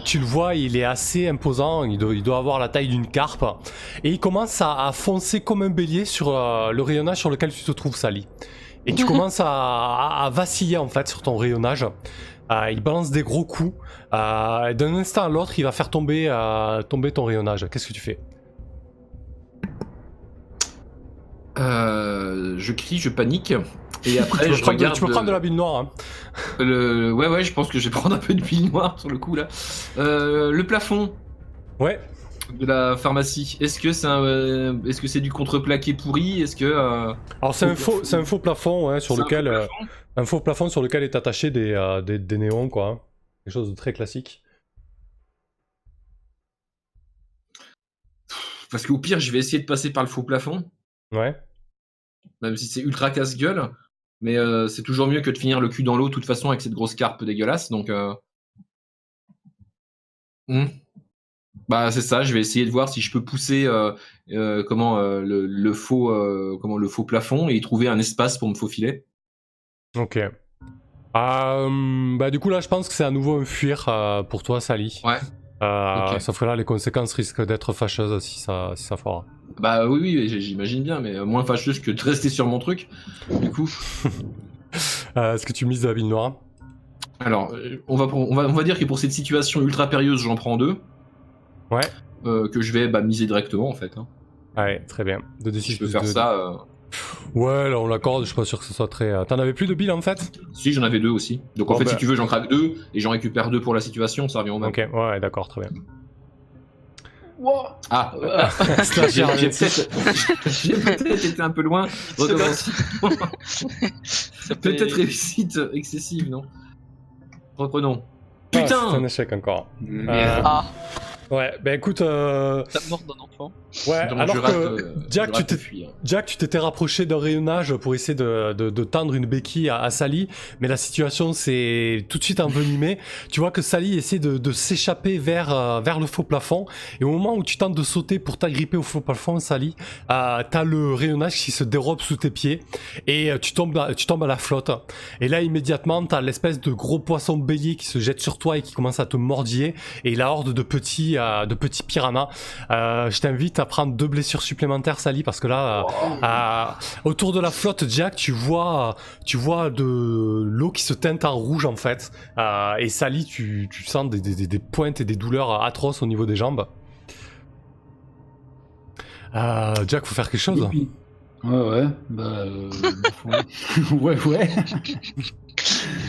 Tu le vois, il est assez imposant, il doit, il doit avoir la taille d'une carpe, et il commence à, à foncer comme un bélier sur le rayonnage sur lequel tu te trouves, Sally. Et tu <laughs> commences à, à- à vaciller en fait sur ton rayonnage. Euh, il balance des gros coups. Euh, et D'un instant à l'autre, il va faire tomber, euh, tomber ton rayonnage. Qu'est-ce que tu fais? Euh, je crie, je panique. Et <laughs> tu, après, peux je prendre, regarde. tu peux prendre de la bille noire. hein. le... Ouais, ouais, je pense que je vais <laughs> prendre un peu de bille noire sur le coup là. Euh, le plafond Ouais. De la pharmacie, est-ce que c'est euh, que c'est du contreplaqué pourri? Est-ce que. euh, Alors c'est un Faux c'est un faux plafond ouais, sur un lequel, faux euh, plafond? un faux plafond sur lequel est attaché des, euh, des, des néons quoi. hein. Quelque chose de très classique. Parce qu'au pire, je vais essayer de passer par le faux plafond, Ouais. même si c'est ultra casse-gueule. Mais c'est toujours mieux que de finir le cul dans l'eau, de toute façon, avec cette grosse carpe dégueulasse. Donc. hmm. Bah c'est ça, je vais essayer de voir si je peux pousser euh, euh, comment euh, le, le faux comment le faux plafond et y trouver un espace pour me faufiler. Ok. Bah du coup là, je pense que c'est à nouveau un fuir pour toi, Sally. Ouais. Euh, Ok. Sauf que là, les conséquences risquent d'être fâcheuses si ça, si ça foire. Bah oui oui, j'imagine bien, mais moins fâcheuse que de rester sur mon truc. Du coup, <laughs> Est-ce que tu mises de la bille noire? Alors on va on va on va dire que pour cette situation ultra périlleuse, j'en prends deux. Ouais. Euh, que je vais bah, miser directement en fait. hein. Allez, très bien. 2d6 Si je peux faire ça. euh, Ouais, là on l'accorde, je suis pas sûr que ce soit très. euh, T'en avais plus de billes en fait? Si j'en avais deux aussi. Donc en fait, bah. si tu veux, j'en craque deux et j'en récupère deux pour la situation, ça revient au même. Ok, ouais, d'accord, très bien. Ah, <laughs> Slash j'ai R26. j'ai peut-être j'ai peut-être été un peu loin. <laughs> Peut-être réussite excessive, non? Reprenons. Ah, c'est Putain un échec encore. Merde. Ah, Ouais, bah écoute, euh, la mort d'un enfant. ouais, Donc, alors que euh, Jack, tu fuir. Jack, tu t'étais rapproché d'un rayonnage pour essayer de, de, de tendre une béquille à, à Sally, mais la situation s'est tout de suite envenimée. Tu vois que Sally essaie de, de s'échapper vers, euh, vers le faux plafond, et au moment où tu tentes de sauter pour t'agripper au faux plafond, Sally, euh, t'as le rayonnage qui se dérobe sous tes pieds, et euh, tu tombes, à- tu tombes à la flotte. Et là, immédiatement, t'as l'espèce de gros poisson bélier qui se jette sur toi et qui commence à te mordiller, et la horde de petits, euh, de petits piranhas. Euh, je t'invite à prendre deux blessures supplémentaires, Sally, parce que là, euh, euh, autour de la flotte, Jack, tu vois, tu vois de l'eau qui se teinte en rouge en fait. Euh, et Sally, tu, tu sens des, des- des- des pointes et des douleurs atroces au niveau des jambes. Euh, Jack, faut faire quelque chose. Oui. Ouais, ouais, bah. euh, <laughs> ouais, ouais.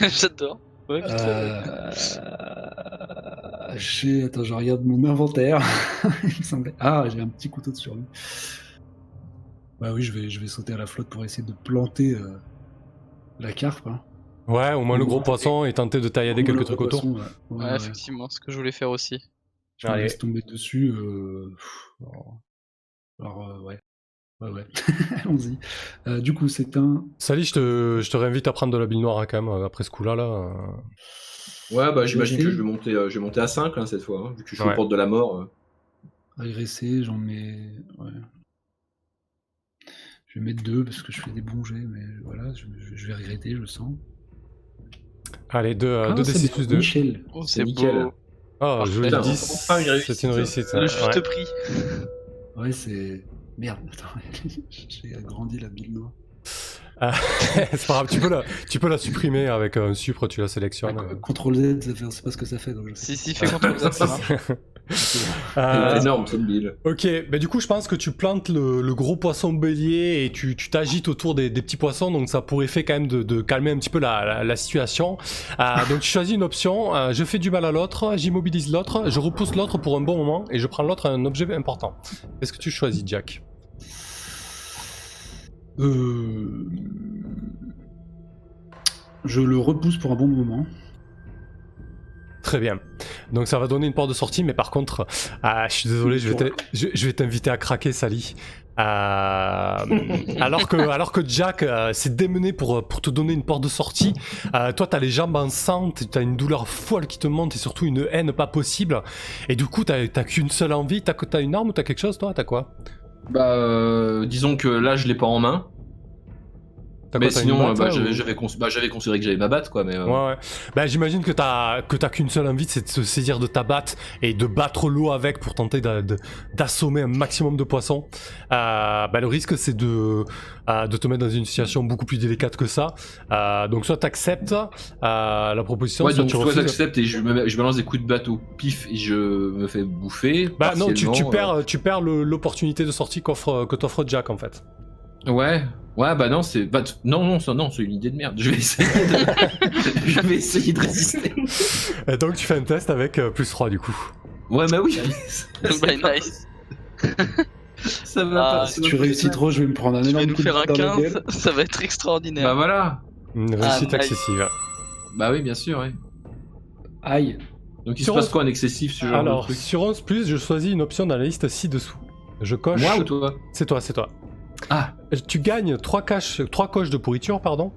<laughs> J'adore. Ouais, putain. Euh... J'ai. Attends, je regarde mon inventaire. <laughs> Il me semblait. Ah, j'ai un petit couteau de survie. Bah oui, je vais, je vais sauter à la flotte pour essayer de planter euh, la carpe. Hein. Ouais, au moins le gros poisson et tenter de moins, quelques trucs autour. poisson, ouais. Ouais, Ouais, ouais. effectivement, ce que je voulais faire aussi. Je me laisse tomber dessus. euh, Alors, euh, ouais. Ouais, ouais. <laughs> Allons-y. Euh, du coup, c'est un. Sally, je te, je te réinvite à prendre de la bile noire hein, quand même, après ce coup-là. Là, euh. Ouais, bah j'imagine que je vais monter, euh, je vais monter à 5 hein, cette fois, hein, vu que je suis Ouais. aux portes de la mort. euh. agressé, j'en mets. Ouais. Je vais mettre deux parce que je fais des bons jets, mais voilà, je, je- je vais regretter, je sens. Allez, 2 Ah, d c'est 6 bien, plus 2. Michel. Oh, C'est nickel. beau. Oh, joli Putain, 10. enfin une réussite. C'est une réussite. Le ouais. juste Ouais. prix. Ouais, c'est. Merde, attends, <laughs> j'ai agrandi la bille noire. <laughs> c'est pas grave, tu peux, la, tu peux la supprimer avec un sucre, tu la sélectionnes. Ah, Ctrl Z, ça fait, c'est pas ce que ça fait. Donc je. Si, si, fais contre ça, ça <laughs> marche. <laughs> Euh, C'est énorme cette bille. Ok, bah du coup je pense que tu plantes le, le gros poisson bélier et tu tu t'agites autour des, des petits poissons, donc ça a pour effet quand même de, de calmer un petit peu la, la, la situation. Euh, donc tu choisis une option, euh, je fais du mal à l'autre, j'immobilise l'autre, je repousse l'autre pour un bon moment et je prends l'autre un objet important. Qu'est-ce que tu choisis Jack? Euh... Je le repousse pour un bon moment. Très bien. Donc ça va donner une porte de sortie, mais par contre, ah, je suis désolé, je vais t'in- je, je vais t'inviter à craquer, Sally. Euh, alors que <laughs> alors que Jack euh, s'est démené pour pour te donner une porte de sortie, euh, toi t'as les jambes en sang, t'as une douleur folle qui te monte et surtout une haine pas possible. Et du coup t'as t'as qu'une seule envie. T'as t'as une arme ou t'as quelque chose toi? T'as quoi? Bah, euh, disons que là je l'ai pas en main. Mais sinon, bah, j'avais cons- bah, considéré que j'avais ma batte, quoi. Mais euh, Ouais, ouais. Bah, j'imagine que t'as que t'as qu'une seule envie, c'est de se saisir de ta batte et de battre l'eau avec pour tenter d'assommer un maximum de poissons. Euh, bah, le risque, c'est de euh, de te mettre dans une situation beaucoup plus délicate que ça. Euh, donc, soit t'acceptes euh, la proposition, ouais, soit donc tu soit j'accepte et je, me, je balance des coups de bateau pif et je me fais bouffer. Bah non, tu, tu perds, tu perds l'opportunité de sortie qu'offre que t'offre Jack en fait. Euh. Ouais, ouais, bah non, c'est. Bah, t- non, non, ça, non, c'est une idée de merde. Je vais essayer de, <laughs> je vais essayer de résister. Et donc tu fais un test avec euh, plus 3 du coup. Ouais, bah oui. <laughs> Bah, nice. Ça va Ah, pas. Si tu réussis trop, je vais me prendre un Tu vas énorme nous coup de faire un batte dans la 15, gueule. ça va être extraordinaire. Bah voilà. Une réussite Ah, nice. excessive. Bah oui, bien sûr, oui. Aïe. Donc il Sur se passe quoi en excessif ce genre Alors, de truc? sur 11, je choisis une option dans la liste ci-dessous. Je coche. Moi ou toi? C'est toi, c'est toi. Ah, Tu gagnes 3 trois coches de pourriture, pardon.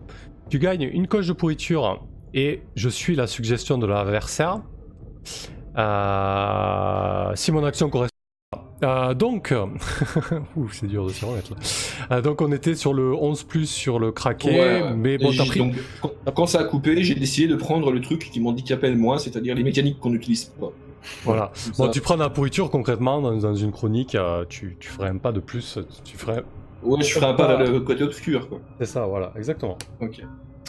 Tu gagnes une coche de pourriture et je suis la suggestion de l'adversaire. Euh, si mon action correspond. Euh, donc, <laughs> Ouh, c'est dur de s'y remettre là. Euh, donc on était sur le 11 plus sur le craqué, Ouais, mais bon, t'as pris. donc, quand, quand ça a coupé, j'ai décidé de prendre le truc qui m'handicapait le moins, c'est-à-dire les mécaniques qu'on n'utilise pas. Voilà. Bon, ça. tu prends la pourriture concrètement dans, dans une chronique, euh, tu, tu ferais un pas de plus, tu ferais. Ouais, je ferai un pas vers le côté obscur, quoi. C'est ça, voilà, exactement. Ok.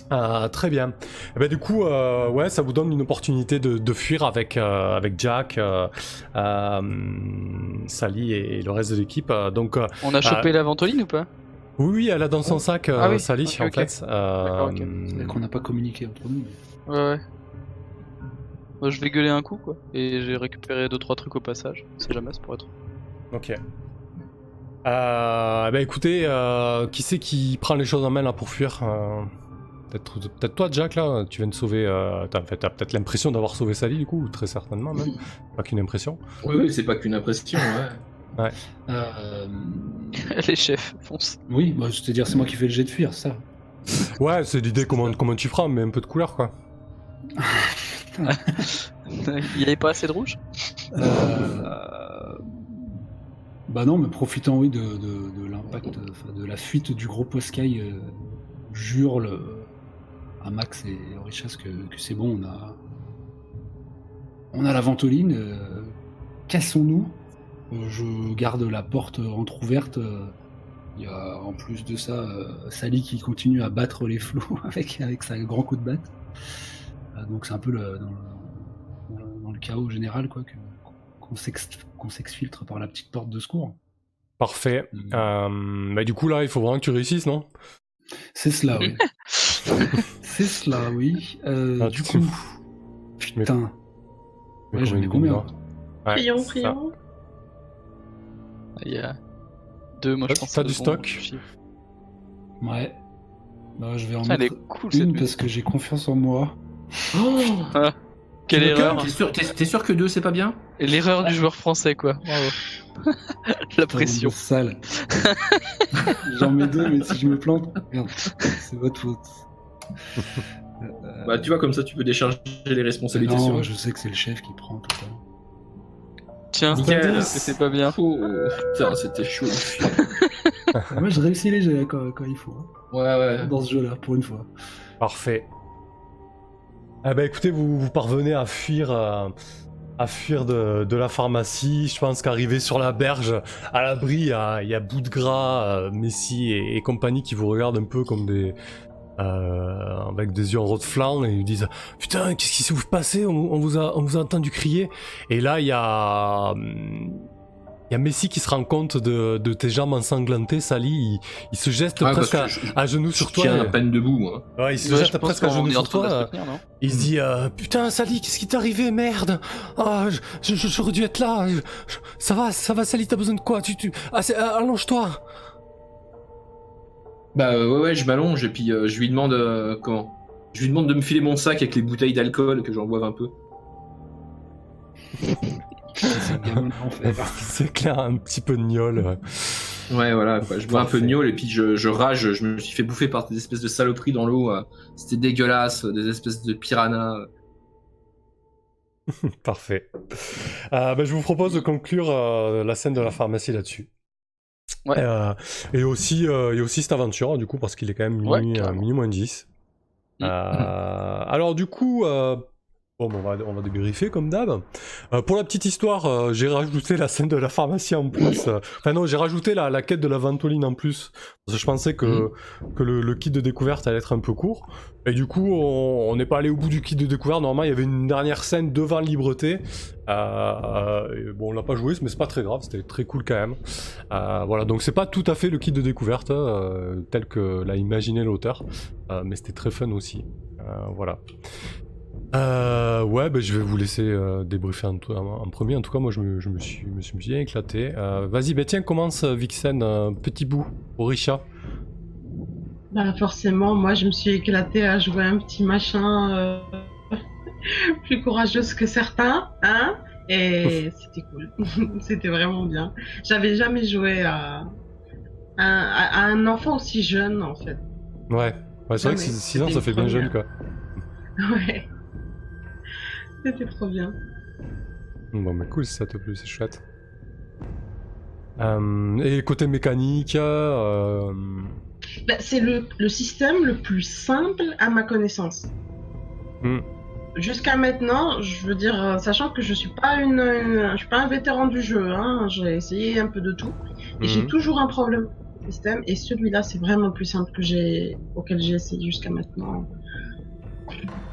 Ah, très bien. Ben, du coup, euh, ouais, ça vous donne une opportunité de, de fuir avec, euh, avec Jack, euh, euh, Sally et, le reste de l'équipe. Euh, Donc, euh, On a chopé la ventoline ou pas? Oui, oui, elle a dans son sac, euh, Ah oui, Sally, en ok. fait. Euh, D'accord, ok. C'est vrai qu'on n'a pas communiqué entre nous. mais- Ouais, ouais. Bah, je vais gueuler un coup, quoi. Et j'ai récupéré 2-3 trucs au passage. C'est jamais, ça pourrait être. Ok. Euh, ben écoutez, euh, qui c'est qui prend les choses en main là pour fuir Euh, Peut-être peut toi, Jack, là, tu viens de sauver. Euh, t'as en fait, t'as peut-être l'impression d'avoir sauvé Sally, du coup, ou très certainement même. <laughs> Pas qu'une impression. Oui, oui, c'est pas qu'une impression, ouais. <laughs> Euh, Les chefs, fonce. Oui, bah, c'est-à-dire c'est moi qui fais le jet de fuir, ça. Ouais, c'est l'idée comment, comment tu feras, mais un peu de couleur, quoi. <laughs> Il y avait pas assez de rouge? Euh, Bah non, mais profitant oui de, de, l'impact, de la fuite du gros Poscaille, euh, jure à Max et Orichas que, que c'est bon, on a, on a la ventoline, euh, cassons-nous. Euh, Je garde la porte entrouverte. euh, Il y a en plus de ça euh, Sally qui continue à battre les flots <laughs> avec, avec sa grand coup de batte. Euh, donc c'est un peu le, dans le- dans le chaos général quoi, que- qu'on s'ex- qu'on s'exfiltre par la petite porte de secours. Parfait. Mhm. Euh, bah, du coup, là, il faut vraiment que tu réussisses, non? C'est cela, oui. <laughs> c'est cela, oui. Euh, Ah, du coup, putain. Mais Ouais, j'en ai combien non Ouais, Prions, prions. Il y a deux, moi je T'as- pense. t'as du stock. Ouais. Bah, je vais en Ça, mettre cool une parce que j'ai confiance en moi. <laughs> <laughs> Quelle erreur T'es sûr, t'es- t'es sûr que deux c'est pas bien? L'erreur du joueur français, quoi. Bravo. <laughs> La pression. Sale. <laughs> J'en mets deux, mais si je me plante, merde, c'est votre faute. Bah tu vois comme ça tu peux décharger les responsabilités sur non, eux. je sais que c'est le chef qui prend tout ça. Tiens, c'est pas bien. Oh, putain c'était chaud. Moi, je réussis les jeux quand, quand il faut. hein, Ouais ouais. Dans ce jeu-là, pour une fois. Parfait. Ah bah écoutez, vous, vous parvenez à fuir, euh, à fuir de, la pharmacie. Je pense qu'arrivé sur la berge, à l'abri, il y a, y a Bout de Gras, euh, Messi et, compagnie qui vous regardent un peu comme des... euh, avec des yeux en rot de flanc et ils disent Putain, qu'est-ce qui s'est passé? On, on vous a, on vous a entendu crier. Et là, il y a... hum, Il y a Messi qui se rend compte de, de tes jambes ensanglantées, Sally. Il, il se geste Ouais, presque à, je- genoux Je sur toi. tiens à et- peine debout moi. Ouais, il se Ouais, jette presque à genoux sur toi. Il se dit euh, Putain, Sally, qu'est-ce qui t'est arrivé, merde? Ah, je- je- je- j'aurais dû être là. Je- je- ça va, ça va, Sally, t'as besoin de quoi? Tu, tu... Ah, c'est- ah, Allonge-toi. Bah euh, ouais ouais je m'allonge et puis euh, je lui demande euh, comment? Je lui demande de me filer mon sac avec les bouteilles d'alcool que j'en boive un peu. <laughs> C'est clair, un petit peu de gnôle. ouais. Ouais voilà quoi. Je bois un peu de gnôle et puis je, je rage. Je me suis fait bouffer par des espèces de saloperies dans l'eau. euh. C'était dégueulasse, des espèces de piranhas. <laughs> Parfait. Euh, bah, je vous propose de conclure euh, la scène de la pharmacie là-dessus. Ouais. Euh, et aussi, euh, a aussi cette aventure, du coup, parce qu'il est quand même Ouais, minuit, euh, carrément. minuit moins 10. Mm. Euh, alors, du coup, euh, bon, on, va, on va débriefer comme d'hab. Euh, pour la petite histoire, euh, j'ai rajouté la scène de la pharmacie en plus. euh, Enfin, non, j'ai rajouté la, la quête de la ventoline en plus. Parce que je pensais que, que le, le kit de découverte allait être un peu court. Et du coup, on n'est pas allé au bout du kit de découverte. Normalement, il y avait une dernière scène devant libreté. Euh, bon, on l'a pas joué, mais c'est pas très grave. C'était très cool quand même. Voilà, donc c'est pas tout à fait le kit de découverte tel que l'a imaginé l'auteur, mais c'était très fun aussi. Voilà. Euh, ouais, bah, je vais vous laisser euh, débriefer en, en premier. En tout cas, moi, je me, je me suis, me suis bien éclaté. Euh, Vas-y, bah, tiens, commence, euh, Vixen, un petit bout pour Richa. Bah forcément, moi je me suis éclatée à jouer un petit machin <laughs> plus courageuse que certains, hein Et c'était cool, <laughs> c'était vraiment bien. J'avais jamais joué à, à, à un enfant aussi jeune en fait. Ouais, ouais c'est vrai que mais 6 ans, ça fait bien jeune, quoi. <laughs> Ouais, c'était trop bien. Bon, mais cool si ça te plaît, c'est chouette. Euh, et côté mécanique, euh, Bah, c'est le, le système le plus simple à ma connaissance. Hmm. Jusqu'à maintenant, je veux dire, euh, sachant que je suis pas une, une- je suis pas un vétéran du jeu, hein, j'ai essayé un peu de tout, et j'ai mhm. toujours un problème avec le système, et celui-là, c'est vraiment le plus simple que j'ai, auquel j'ai essayé jusqu'à maintenant.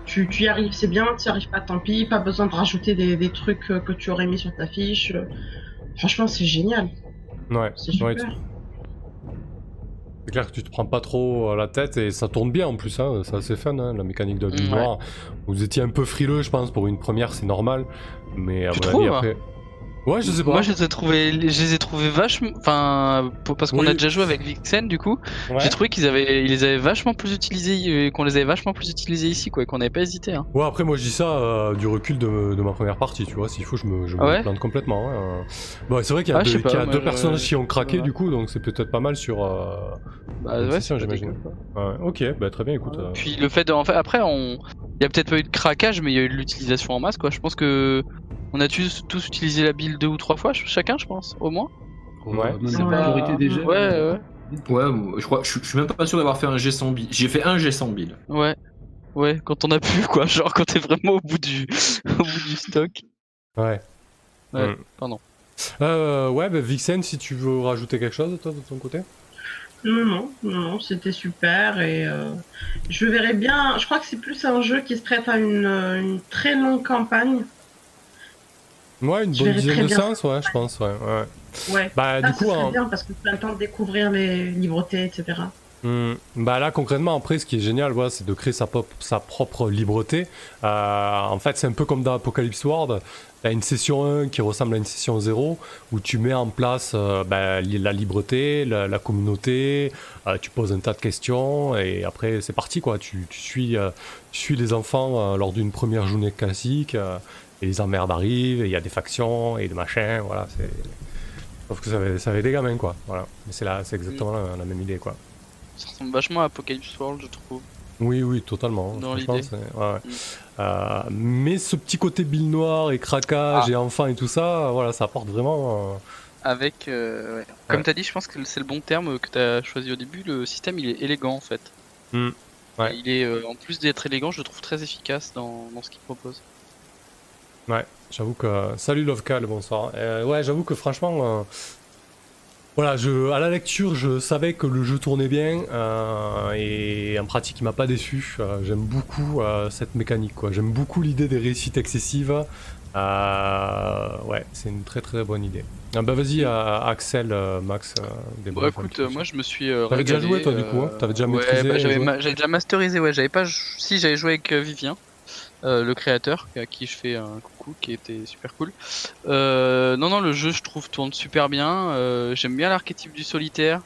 Tu, tu y arrives, c'est bien, tu y arrives pas, tant pis, pas besoin de rajouter des, des trucs euh, que tu aurais mis sur ta fiche. euh, Franchement, c'est génial, ouais, c'est ouais, super. tu- c'est clair que tu te prends pas trop la tête et ça tourne bien en plus, hein, c'est assez fun, hein, la mécanique de la Ouais. noire. Vous étiez un peu frileux, je pense, pour une première, c'est normal, mais à Tu mon avis, après. Ouais, je sais pas. Moi, je les ai trouvés, je les ai trouvés vachement, enfin, parce qu'on Oui. a déjà joué avec Vixen, du coup, Ouais. j'ai trouvé qu'ils avaient, ils les avaient vachement plus utilisés, euh, qu'on les avait vachement plus utilisés ici, quoi, et qu'on n'avait pas hésité. Hein. Ouais, après, moi, je dis ça euh, du recul de, de ma première partie, tu vois. S'il faut, je me, je me ouais plante complètement. hein. Bon, c'est vrai qu'il y a, Ah, deux, pas, qu'il y a moi, deux je- personnages qui ont craqué, Ouais. du coup, donc c'est peut-être pas mal sur. euh, Bah ouais, j'imagine. ok, bah très bien, écoute. euh, Puis le fait de, en fait, après, on, il y a peut-être pas eu de craquage, mais il y a eu de l'utilisation en masse, quoi. Je pense que on a tous, tous utilisé la build deux ou trois fois, ch- chacun, je pense, au moins. Ouais. Même la Ouais. majorité des jeux. Ouais, ouais. Ouais, je crois, je, je suis même pas sûr d'avoir fait un G 100 bill. J'ai fait un G 100 bill. Ouais. Ouais, quand on a pu, quoi. Genre quand t'es vraiment au bout du, <laughs> au bout du stock. Ouais. Ouais, Mm. pardon. Euh, ouais, bah Vixen, si tu veux rajouter quelque chose, toi, de ton côté? Non, non, non, non, c'était super et euh, je verrais bien. Je crois que c'est plus un jeu qui se prête à une, une très longue campagne. Ouais, une bonne dizaine de séances, ouais, je pense, ouais. ouais. Ouais. Bah, Ça, du coup, bien parce que tu as le temps de découvrir les livretés, etc. Hmm. Bah là concrètement après ce qui est génial voilà, c'est de créer sa, pop- sa propre libreté. Euh, en fait c'est un peu comme dans Apocalypse World. T'as une session 1 qui ressemble à une session 0 où tu mets en place euh, bah, la libreté, la, la communauté, euh, tu poses un tas de questions et après c'est parti quoi. Tu, tu suis, tu suis les enfants lors d'une première journée classique et les emmerdes arrivent et il y a des factions et des machins. Voilà, c'est... Sauf que ça va, ça va être des gamins quoi. Voilà. Mais c'est, là, c'est exactement la- la même idée quoi. Ça ressemble vachement à Apocalypse World, je trouve. Oui, oui, totalement. Dans l'idée. c'est- ouais, ouais. Mm. Euh, mais ce petit côté bille noire et craquage Ah. et enfant et tout ça, voilà, ça apporte vraiment. euh, Avec, euh, ouais. comme Ouais. t'as dit, je pense que c'est le bon terme que t'as choisi au début. Le système, il est élégant en fait. Hmm. Il est, en plus d'être élégant, je le trouve très efficace dans, dans ce qu'il propose. Ouais, j'avoue que. Salut Lovecal, bonsoir. Euh, ouais, j'avoue que franchement. euh, Voilà, je, à la lecture, je savais que le jeu tournait bien euh, et en pratique, il m'a pas déçu. J'aime beaucoup cette mécanique, quoi. J'aime beaucoup l'idée des réussites excessives. Ouais, c'est une très très bonne idée. Ah bah vas-y, Axel, Max, des Bon, bonnes écoute, moi je me suis. T'avais déjà joué, toi, du coup, hein? T'avais déjà ouais, maîtrisé bah, j'avais, ma- déjà masterisé, ouais. J'avais pas. Si, j'avais joué avec Vivien, euh, le créateur, à qui je fais un coucou, qui était super cool. Euh, non, non, le jeu, je trouve, tourne super bien. Euh, j'aime bien l'archétype du solitaire.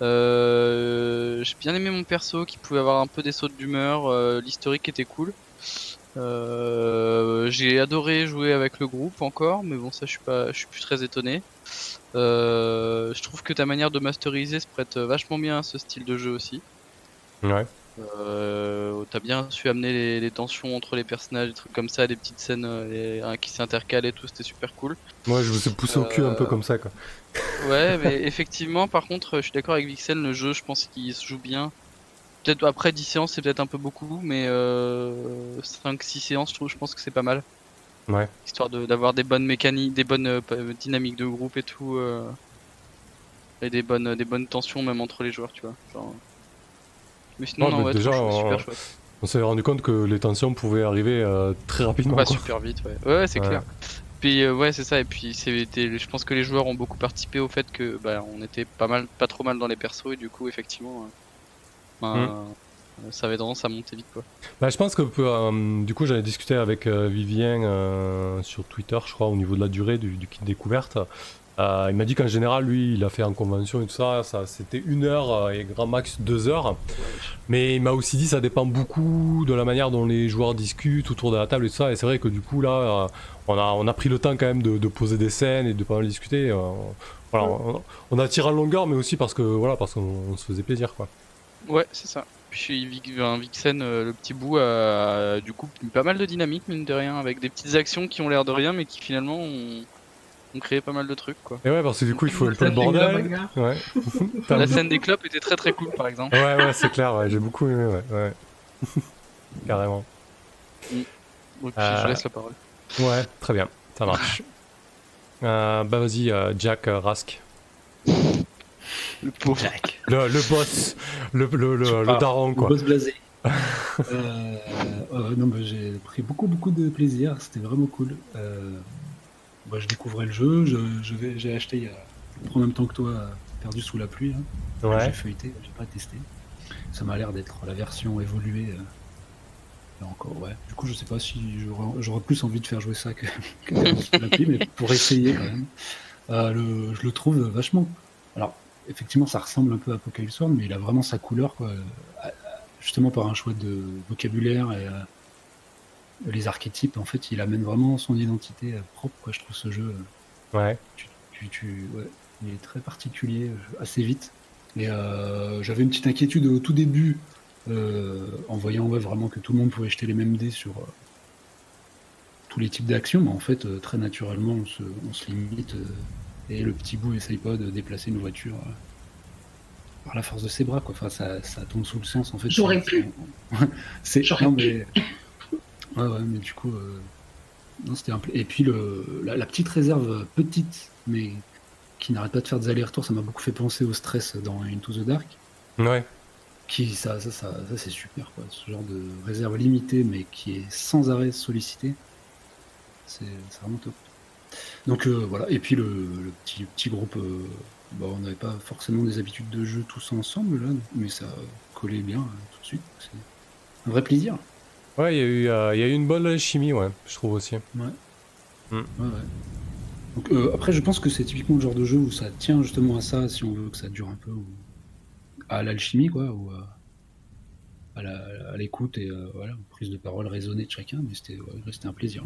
J'ai bien aimé mon perso qui pouvait avoir un peu des sautes d'humeur. l'historique était cool. J'ai adoré jouer avec le groupe encore, mais bon ça je suis pas, je suis plus très étonné. Je trouve que ta manière de masteriser se prête vachement bien à ce style de jeu aussi. Ouais. Euh, T'as bien su amener les, les tensions entre les personnages, des trucs comme ça, des petites scènes euh, les- hein, qui s'intercalent et tout, c'était super cool. Moi, je me suis poussé au cul un peu Euh, comme ça, quoi. Ouais, <laughs> mais effectivement, par contre, je suis d'accord avec Vixen, le jeu, je pense qu'il se joue bien. Peut-être après 10 séances, c'est peut-être un peu beaucoup, mais euh, 5-6 séances, je, trouve, je pense que c'est pas mal. Ouais. Histoire de- d'avoir des bonnes mécaniques, des bonnes dynamiques de groupe et tout. et des bonnes, des bonnes tensions même entre les joueurs, tu vois. Genre... Mais sinon, non, mais ouais, déjà, trop super on- chouette. On s'est rendu compte que les tensions pouvaient arriver euh, très rapidement. Bah, quoi. super vite, ouais. Ouais, ouais, c'est Ouais. clair. Puis euh, ouais, c'est ça. Et puis c'était, je pense que les joueurs ont beaucoup participé au fait que bah, on était pas mal, pas trop mal dans les persos et du coup effectivement, euh, ben, Mm. euh, ça avait tendance à monter vite quoi. Bah, je pense que euh, du coup j'avais discuté avec euh, Vivien euh, sur Twitter, je crois, au niveau de la durée du, du kit découverte. Euh, il m'a dit qu'en général, lui, il a fait en convention et tout ça, ça c'était une heure euh, et grand max deux heures. Mais il m'a aussi dit ça dépend beaucoup de la manière dont les joueurs discutent autour de la table et tout ça. Et c'est vrai que du coup là, euh, on a on a pris le temps quand même de, de poser des scènes et de pas mal discuter. voilà, on, on a tiré en longueur, mais aussi parce que voilà, parce qu'on on se faisait plaisir quoi. Ouais, c'est ça. Puis Vixen, le petit bout, a du coup pas mal de dynamique mine de rien, avec des petites actions qui ont l'air de rien, mais qui finalement ont, ont créé pas mal de trucs quoi. Et ouais, parce que du coup il faut un peu le bordel. Ouais. <laughs> La un- scène des clopes était très très cool par exemple. Ouais, ouais, c'est clair, ouais, j'ai beaucoup aimé, ouais. ouais. <laughs> Carrément. Donc Euh, je laisse la parole. Ouais, très bien, ça marche. <laughs> Euh, bah vas-y, euh, Jack euh, Rask. Le pauvre. Le, le boss, le, le, le, le daron, Le quoi. boss blasé. euh, euh, non, mais j'ai pris beaucoup, beaucoup de plaisir. C'était vraiment cool. Moi, je découvrais le jeu. Je, je vais, j'ai acheté il y a en même temps que toi, perdu sous la pluie. hein. J'ai feuilleté, j'ai pas testé. Ça m'a l'air d'être la version évoluée. euh, là encore, ouais. Du coup, je sais pas si j'aurais, j'aurais plus envie de faire jouer ça que, <laughs> que sous la pluie, mais pour essayer quand même. Euh, le, je le trouve vachement. Alors, effectivement, ça ressemble un peu à Apocalypse World, mais il a vraiment sa couleur, quoi. Euh, Justement par un choix de vocabulaire et les archétypes, en fait, il amène vraiment son identité euh, propre, quoi. Je trouve ce jeu. ouais. tu, tu, tu- ouais, il est très particulier euh, assez vite. Et euh, j'avais une petite inquiétude au tout début euh, en voyant ouais, vraiment que tout le monde pouvait jeter les mêmes dés sur euh, tous les types d'actions, mais en fait euh, très naturellement on se, on se limite euh, et le petit bout essaye pas de déplacer une voiture euh, par la force de ses bras quoi. Enfin ça, ça tombe sous le sens en fait. J'aurais pu. <laughs> C'est J'aurais non, mais ouais ouais mais du coup euh, non, c'était un Et puis le, la, la petite réserve euh, petite, mais qui n'arrête pas de faire des allers-retours, ça m'a beaucoup fait penser au stress dans Into the Dark. Ouais. Qui, ça, ça, ça, ça, c'est super, quoi. Ce genre de réserve limitée, mais qui est sans arrêt sollicitée. C'est c'est vraiment top. Donc euh, voilà, et puis le, le petit, petit groupe, euh, bah, on n'avait pas forcément des habitudes de jeu tous ensemble là, mais ça collait bien euh, tout de suite. C'est un vrai plaisir. Ouais, il y, a eu, euh, il y a eu une bonne alchimie, ouais, je trouve aussi. Ouais, ouais. Donc, euh, après, je pense que c'est typiquement le genre de jeu où ça tient justement à ça, si on veut que ça dure un peu, ou à l'alchimie, quoi, ou à, à la- à l'écoute et euh, voilà, aux prises de parole raisonnées de chacun, mais c'était ouais, un plaisir.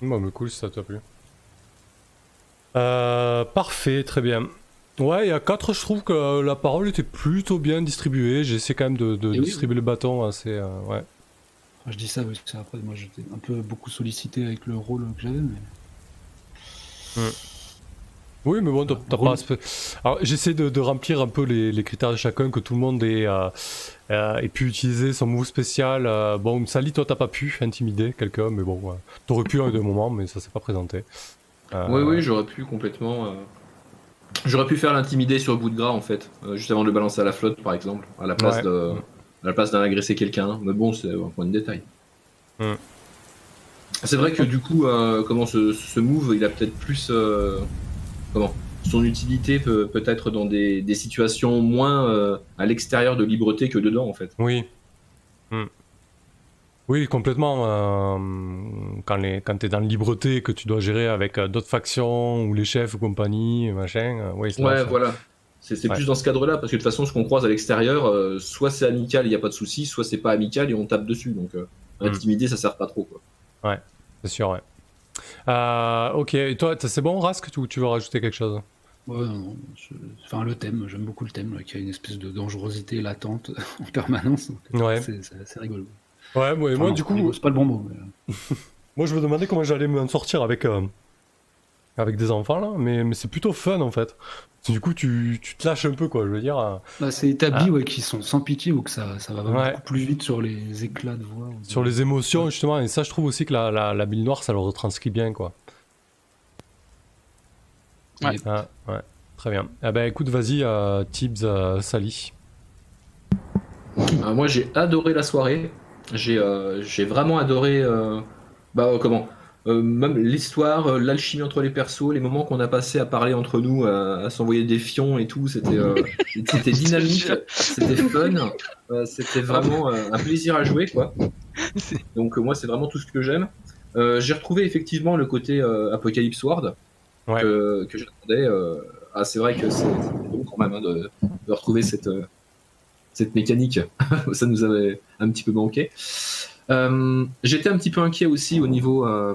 Bon, mais cool si ça t'a plu. Euh, parfait, très bien. Ouais, il y a 4, je trouve que la parole était plutôt bien distribuée. J'ai essayé quand même de, de Et oui, distribuer le bâton assez. euh, ouais. Enfin, je dis ça parce que après, moi j'étais un peu beaucoup sollicité avec le rôle que j'avais, mais Oui, mais bon, t'as pas. Alors, j'essaie de, de remplir un peu les, les critères de chacun, que tout le monde ait, euh, euh, ait pu utiliser son move spécial. Euh, bon, Sally, toi, t'as pas pu intimider quelqu'un, mais bon, ouais. t'aurais pu à deux moments, mais ça s'est pas présenté. Euh, Oui, oui, j'aurais pu complètement. euh, J'aurais pu faire l'intimider sur bout de gras en fait, euh, juste avant de le balancer à la flotte par exemple, à la place Ouais. de, à la place agresser quelqu'un. Mais bon, c'est un point de détail. Mm. C'est vrai que du coup, euh, comment ce, ce move, il a peut-être plus, euh, comment, son utilité peut peut-être dans des, des situations moins euh, à l'extérieur de libreté que dedans en fait. Oui. Hmm. Oui, complètement. quand les, quand t'es dans la libreté que tu dois gérer avec d'autres factions ou les chefs ou compagnie, machin. Ouais, voilà. C'est Ouais. plus dans ce cadre-là, parce que de toute façon, ce qu'on croise à l'extérieur, euh, soit c'est amical, il n'y a pas de souci, soit c'est pas amical et on tape dessus. Donc, euh, Mm. intimider, ça sert pas trop. Quoi. C'est sûr, ouais. Euh, ok, et toi, t'as- c'est bon, Rask, ou tu veux rajouter quelque chose? Ouais, non, non, je- enfin le thème, j'aime beaucoup le thème, là, qui a une espèce de dangerosité latente <laughs> en permanence. donc, Ouais. c'est- rigolo. Ouais, moi, Enfin, moi non, du coup, c'est pas le bon mot. mais, <laughs> moi je me demandais comment j'allais m'en sortir avec, euh, avec des enfants là, mais, mais c'est plutôt fun en fait. Du coup, tu, tu te lâches un peu, quoi, je veux dire. euh, Bah, c'est établi Ah. ouais, qu'ils sont sans pitié ou que ça, ça va Ouais. beaucoup plus vite sur les éclats de voix. sur les émotions, justement, et ça, je trouve aussi que la, la, la bille noire, ça le retranscrit bien, quoi. Ouais. Ah, ouais, très bien. Ah ben écoute, vas-y, euh, Tibbs, euh, Sally. Euh, moi, j'ai adoré la soirée. J'ai euh, j'ai vraiment adoré. euh, bah, euh, comment Euh, Même l'histoire, euh, l'alchimie entre les persos, les moments qu'on a passés à parler entre nous, à, à s'envoyer des fions et tout, c'était euh, <laughs> c'était dynamique, c'était fun, euh, c'était vraiment un plaisir à jouer, quoi. Donc, moi, c'est vraiment tout ce que j'aime. J'ai retrouvé effectivement le côté Apocalypse World Ouais. que, que j'attendais. ah, c'est vrai que c'est bon quand même hein, de, de retrouver cette, cette mécanique. <laughs> Ça nous avait un petit peu manqué. Euh, J'étais un petit peu inquiet aussi au niveau euh,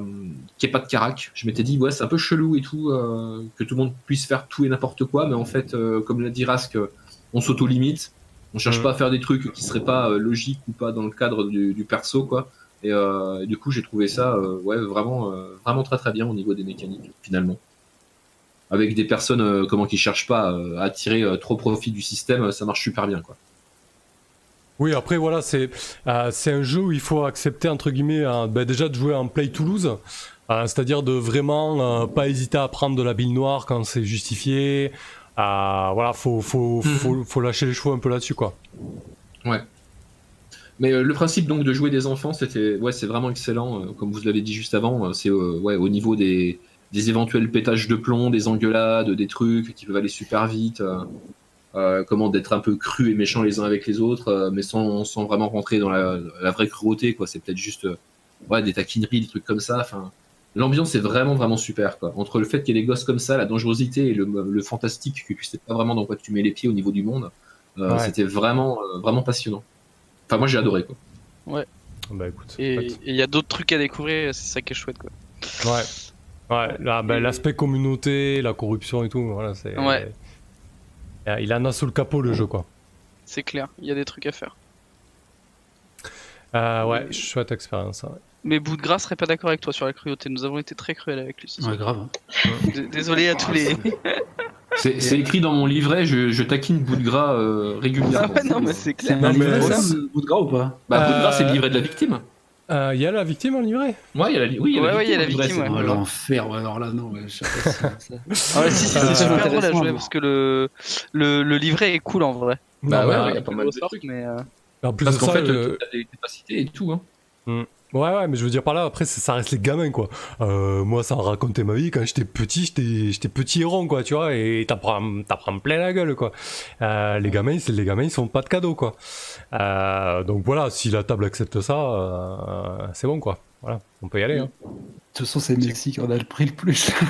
qu'il n'y ait pas de carac. Je m'étais dit, ouais, c'est un peu chelou et tout, euh, que tout le monde puisse faire tout et n'importe quoi, mais en fait, comme l'a dit Rask, on s'auto-limite. On cherche Mhm. pas à faire des trucs qui seraient pas logiques ou pas dans le cadre du, du perso, quoi. Et, et du coup, j'ai trouvé ça ouais, vraiment, vraiment très très bien au niveau des mécaniques, finalement. Avec des personnes comment, qui cherchent pas à tirer trop profit du système, ça marche super bien. Quoi. Oui, après, voilà, c'est euh, un jeu où il faut accepter, entre guillemets, euh, ben, déjà de jouer en Play Toulouse, euh, c'est-à-dire de vraiment euh, pas hésiter à prendre de la bille noire quand c'est justifié. Voilà, faut, faut, Mhm. faut, faut lâcher les chevaux un peu là-dessus, quoi. Mais euh, le principe donc de jouer des enfants, c'était ouais, c'est vraiment excellent. comme vous l'avez dit juste avant, c'est ouais, au niveau des, des éventuels pétages de plomb, des engueulades, des trucs qui peuvent aller super vite. Euh, comment d'être un peu cru et méchant les uns avec les autres, euh, mais sans, sans vraiment rentrer dans la, la vraie cruauté. quoi. C'est peut-être juste euh, ouais, des taquineries, des trucs comme ça. Enfin, l'ambiance est vraiment vraiment super. Quoi. Entre le fait qu'il y ait des gosses comme ça, la dangerosité et le, le fantastique, que tu sais pas vraiment dans quoi tu mets les pieds au niveau du monde, euh, Ouais. c'était vraiment euh, vraiment passionnant. Enfin, moi j'ai adoré quoi. Bah écoute. Et il y a d'autres trucs à découvrir, c'est ça qui est chouette quoi. Ouais. Ouais, Et- l'aspect communauté, la corruption et tout, voilà, c'est. Ouais. Euh, Il en a sous le capot le jeu, quoi. C'est clair, il y a des trucs à faire. Euh, ouais, chouette expérience. ouais. Mais Bout de Gras serait pas d'accord avec toi sur la cruauté. Nous avons été très cruels avec lui ce soir. Ouais, grave. hein. <laughs> D- Désolé à tous les. C'est c'est écrit dans mon livret, je, je taquine bout de gras euh, Ah régulièrement. ouais, non, mais c'est C'est clair. un mais- livret, ça, bout de gras ou pas? Bah, bout de gras, c'est le Euh, livret de la victime. Euh, Il y a la victime en livret Ouais, il y a la, li- oui, il y a Ouais, y a la victime, c'est- ouais. Oh, L'enfer, alors là, non, ouais, je sais pas si <laughs> Ah ouais, si, si, Euh, c'est super drôle à jouer parce que le, le, le livret est cool en vrai. Bah Non, ouais, il y a pas mal de trucs. Mais, euh, En plus Parce qu'en fait, le- tu as des capacités et tout. Hein. Ouais, ouais, mais je veux dire par là, après, ça ça reste les gamins, quoi. Euh, moi, ça a raconté ma vie. Quand j'étais petit, j'étais j'étais petit et rond, quoi, tu vois, et t'apprends plein la gueule, quoi. Euh, les gamins, c'est les gamins, ils sont pas de cadeaux, quoi. Euh, donc voilà, si la table accepte ça, euh, c'est bon, quoi. Voilà, on peut y aller. Hein. De toute façon, c'est Messi qui en a le prix le plus. <laughs>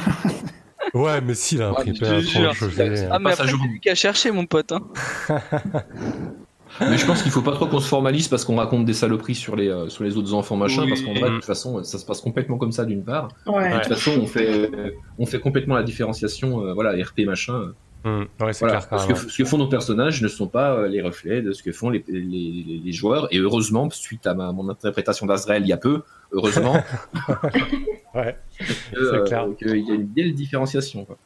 Ouais, mais si, là, Ouais, après, mais plein Ah, mais ça après, joue. c'est lui qui a cherché, mon pote. Hein. <laughs> Mais je pense qu'il faut pas trop qu'on se formalise parce qu'on raconte des saloperies sur les, euh, sur les autres enfants machin, Oui. parce qu'en vrai, de toute façon, ça se passe complètement comme ça d'une part. Ouais. De toute façon, on fait, euh, on fait complètement la différenciation, euh, voilà, RP machin. Ouais, c'est Voilà, clair, parce que ce que font nos personnages ne sont pas euh, les reflets de ce que font les, les, les- les joueurs. Et heureusement, suite à ma, mon interprétation d'Azrael il y a peu, heureusement, <laughs> Ouais, <laughs> euh, qu'il y a une belle différenciation. Quoi.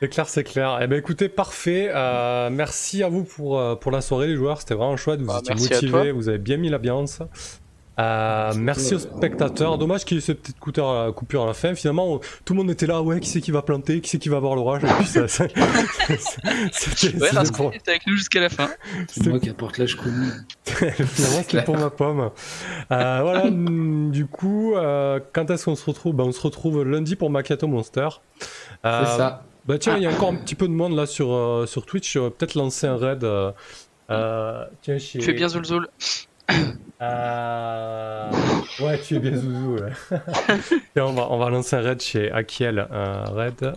C'est clair, c'est clair. Eh ben, écoutez, parfait. Euh, merci à vous pour, euh, pour la soirée, les joueurs. C'était vraiment chouette. Vous Bah, étiez motivés, vous avez bien mis l'ambiance. Euh, merci aux spectateurs. Dommage qu'il y ait cette petite coupure à, coupure à la fin. Finalement, on- tout le monde était là. Ouais, qui c'est qui va planter? Qui c'est qui va avoir l'orage? Ça- <laughs> ça- C'était Ouais, pour, était avec nous jusqu'à la fin. C'est c'était- moi qui apporte l'âge connu. finalement, c'était pour ma pomme. Euh, voilà, mm, du coup, euh, quand est-ce qu'on se retrouve? Ben, On se retrouve lundi pour Macchiato Monster. Euh, C'est ça. Bah tiens, il y a encore un petit peu de monde là sur, euh, sur Twitch. Je vais peut-être lancer un raid. euh, euh, tiens, chez... Tu fais bien Zulzul. Euh, Ouais, tu es bien Zouzou. ouais. <laughs> Tiens, on, va, on va lancer un raid chez Akiel. Un raid.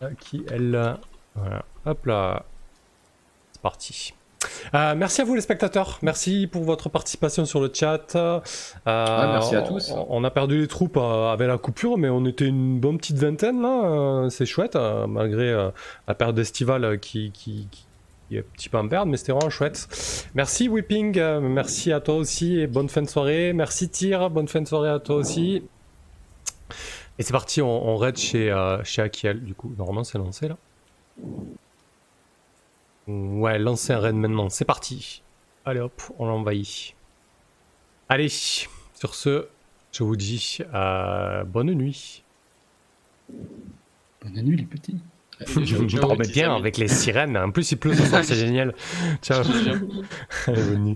Akiel. Voilà. Hop là. C'est parti. Euh, merci à vous les spectateurs, merci pour votre participation sur le chat. Euh, merci à tous. On, a perdu les troupes euh, avec la coupure, mais on était une bonne petite vingtaine là, euh, c'est chouette, malgré la période estivale qui, qui, qui est un petit peu en perte, mais c'était vraiment chouette. Merci Whipping, merci à toi aussi et bonne fin de soirée. Merci Tyr, bonne fin de soirée à toi aussi. Et c'est parti, on, on raid chez, chez Akiel, du coup, normalement c'est lancé là. Ouais, lancer un raid maintenant, c'est parti. Allez hop, on l'envahit. Allez, sur ce, je vous dis euh, bonne nuit. Bonne nuit, les petits. <laughs> Je vous petits bien amis. avec les sirènes. En plus, il pleut ce soir, c'est <laughs> génial. Ciao. Allez, bonne nuit.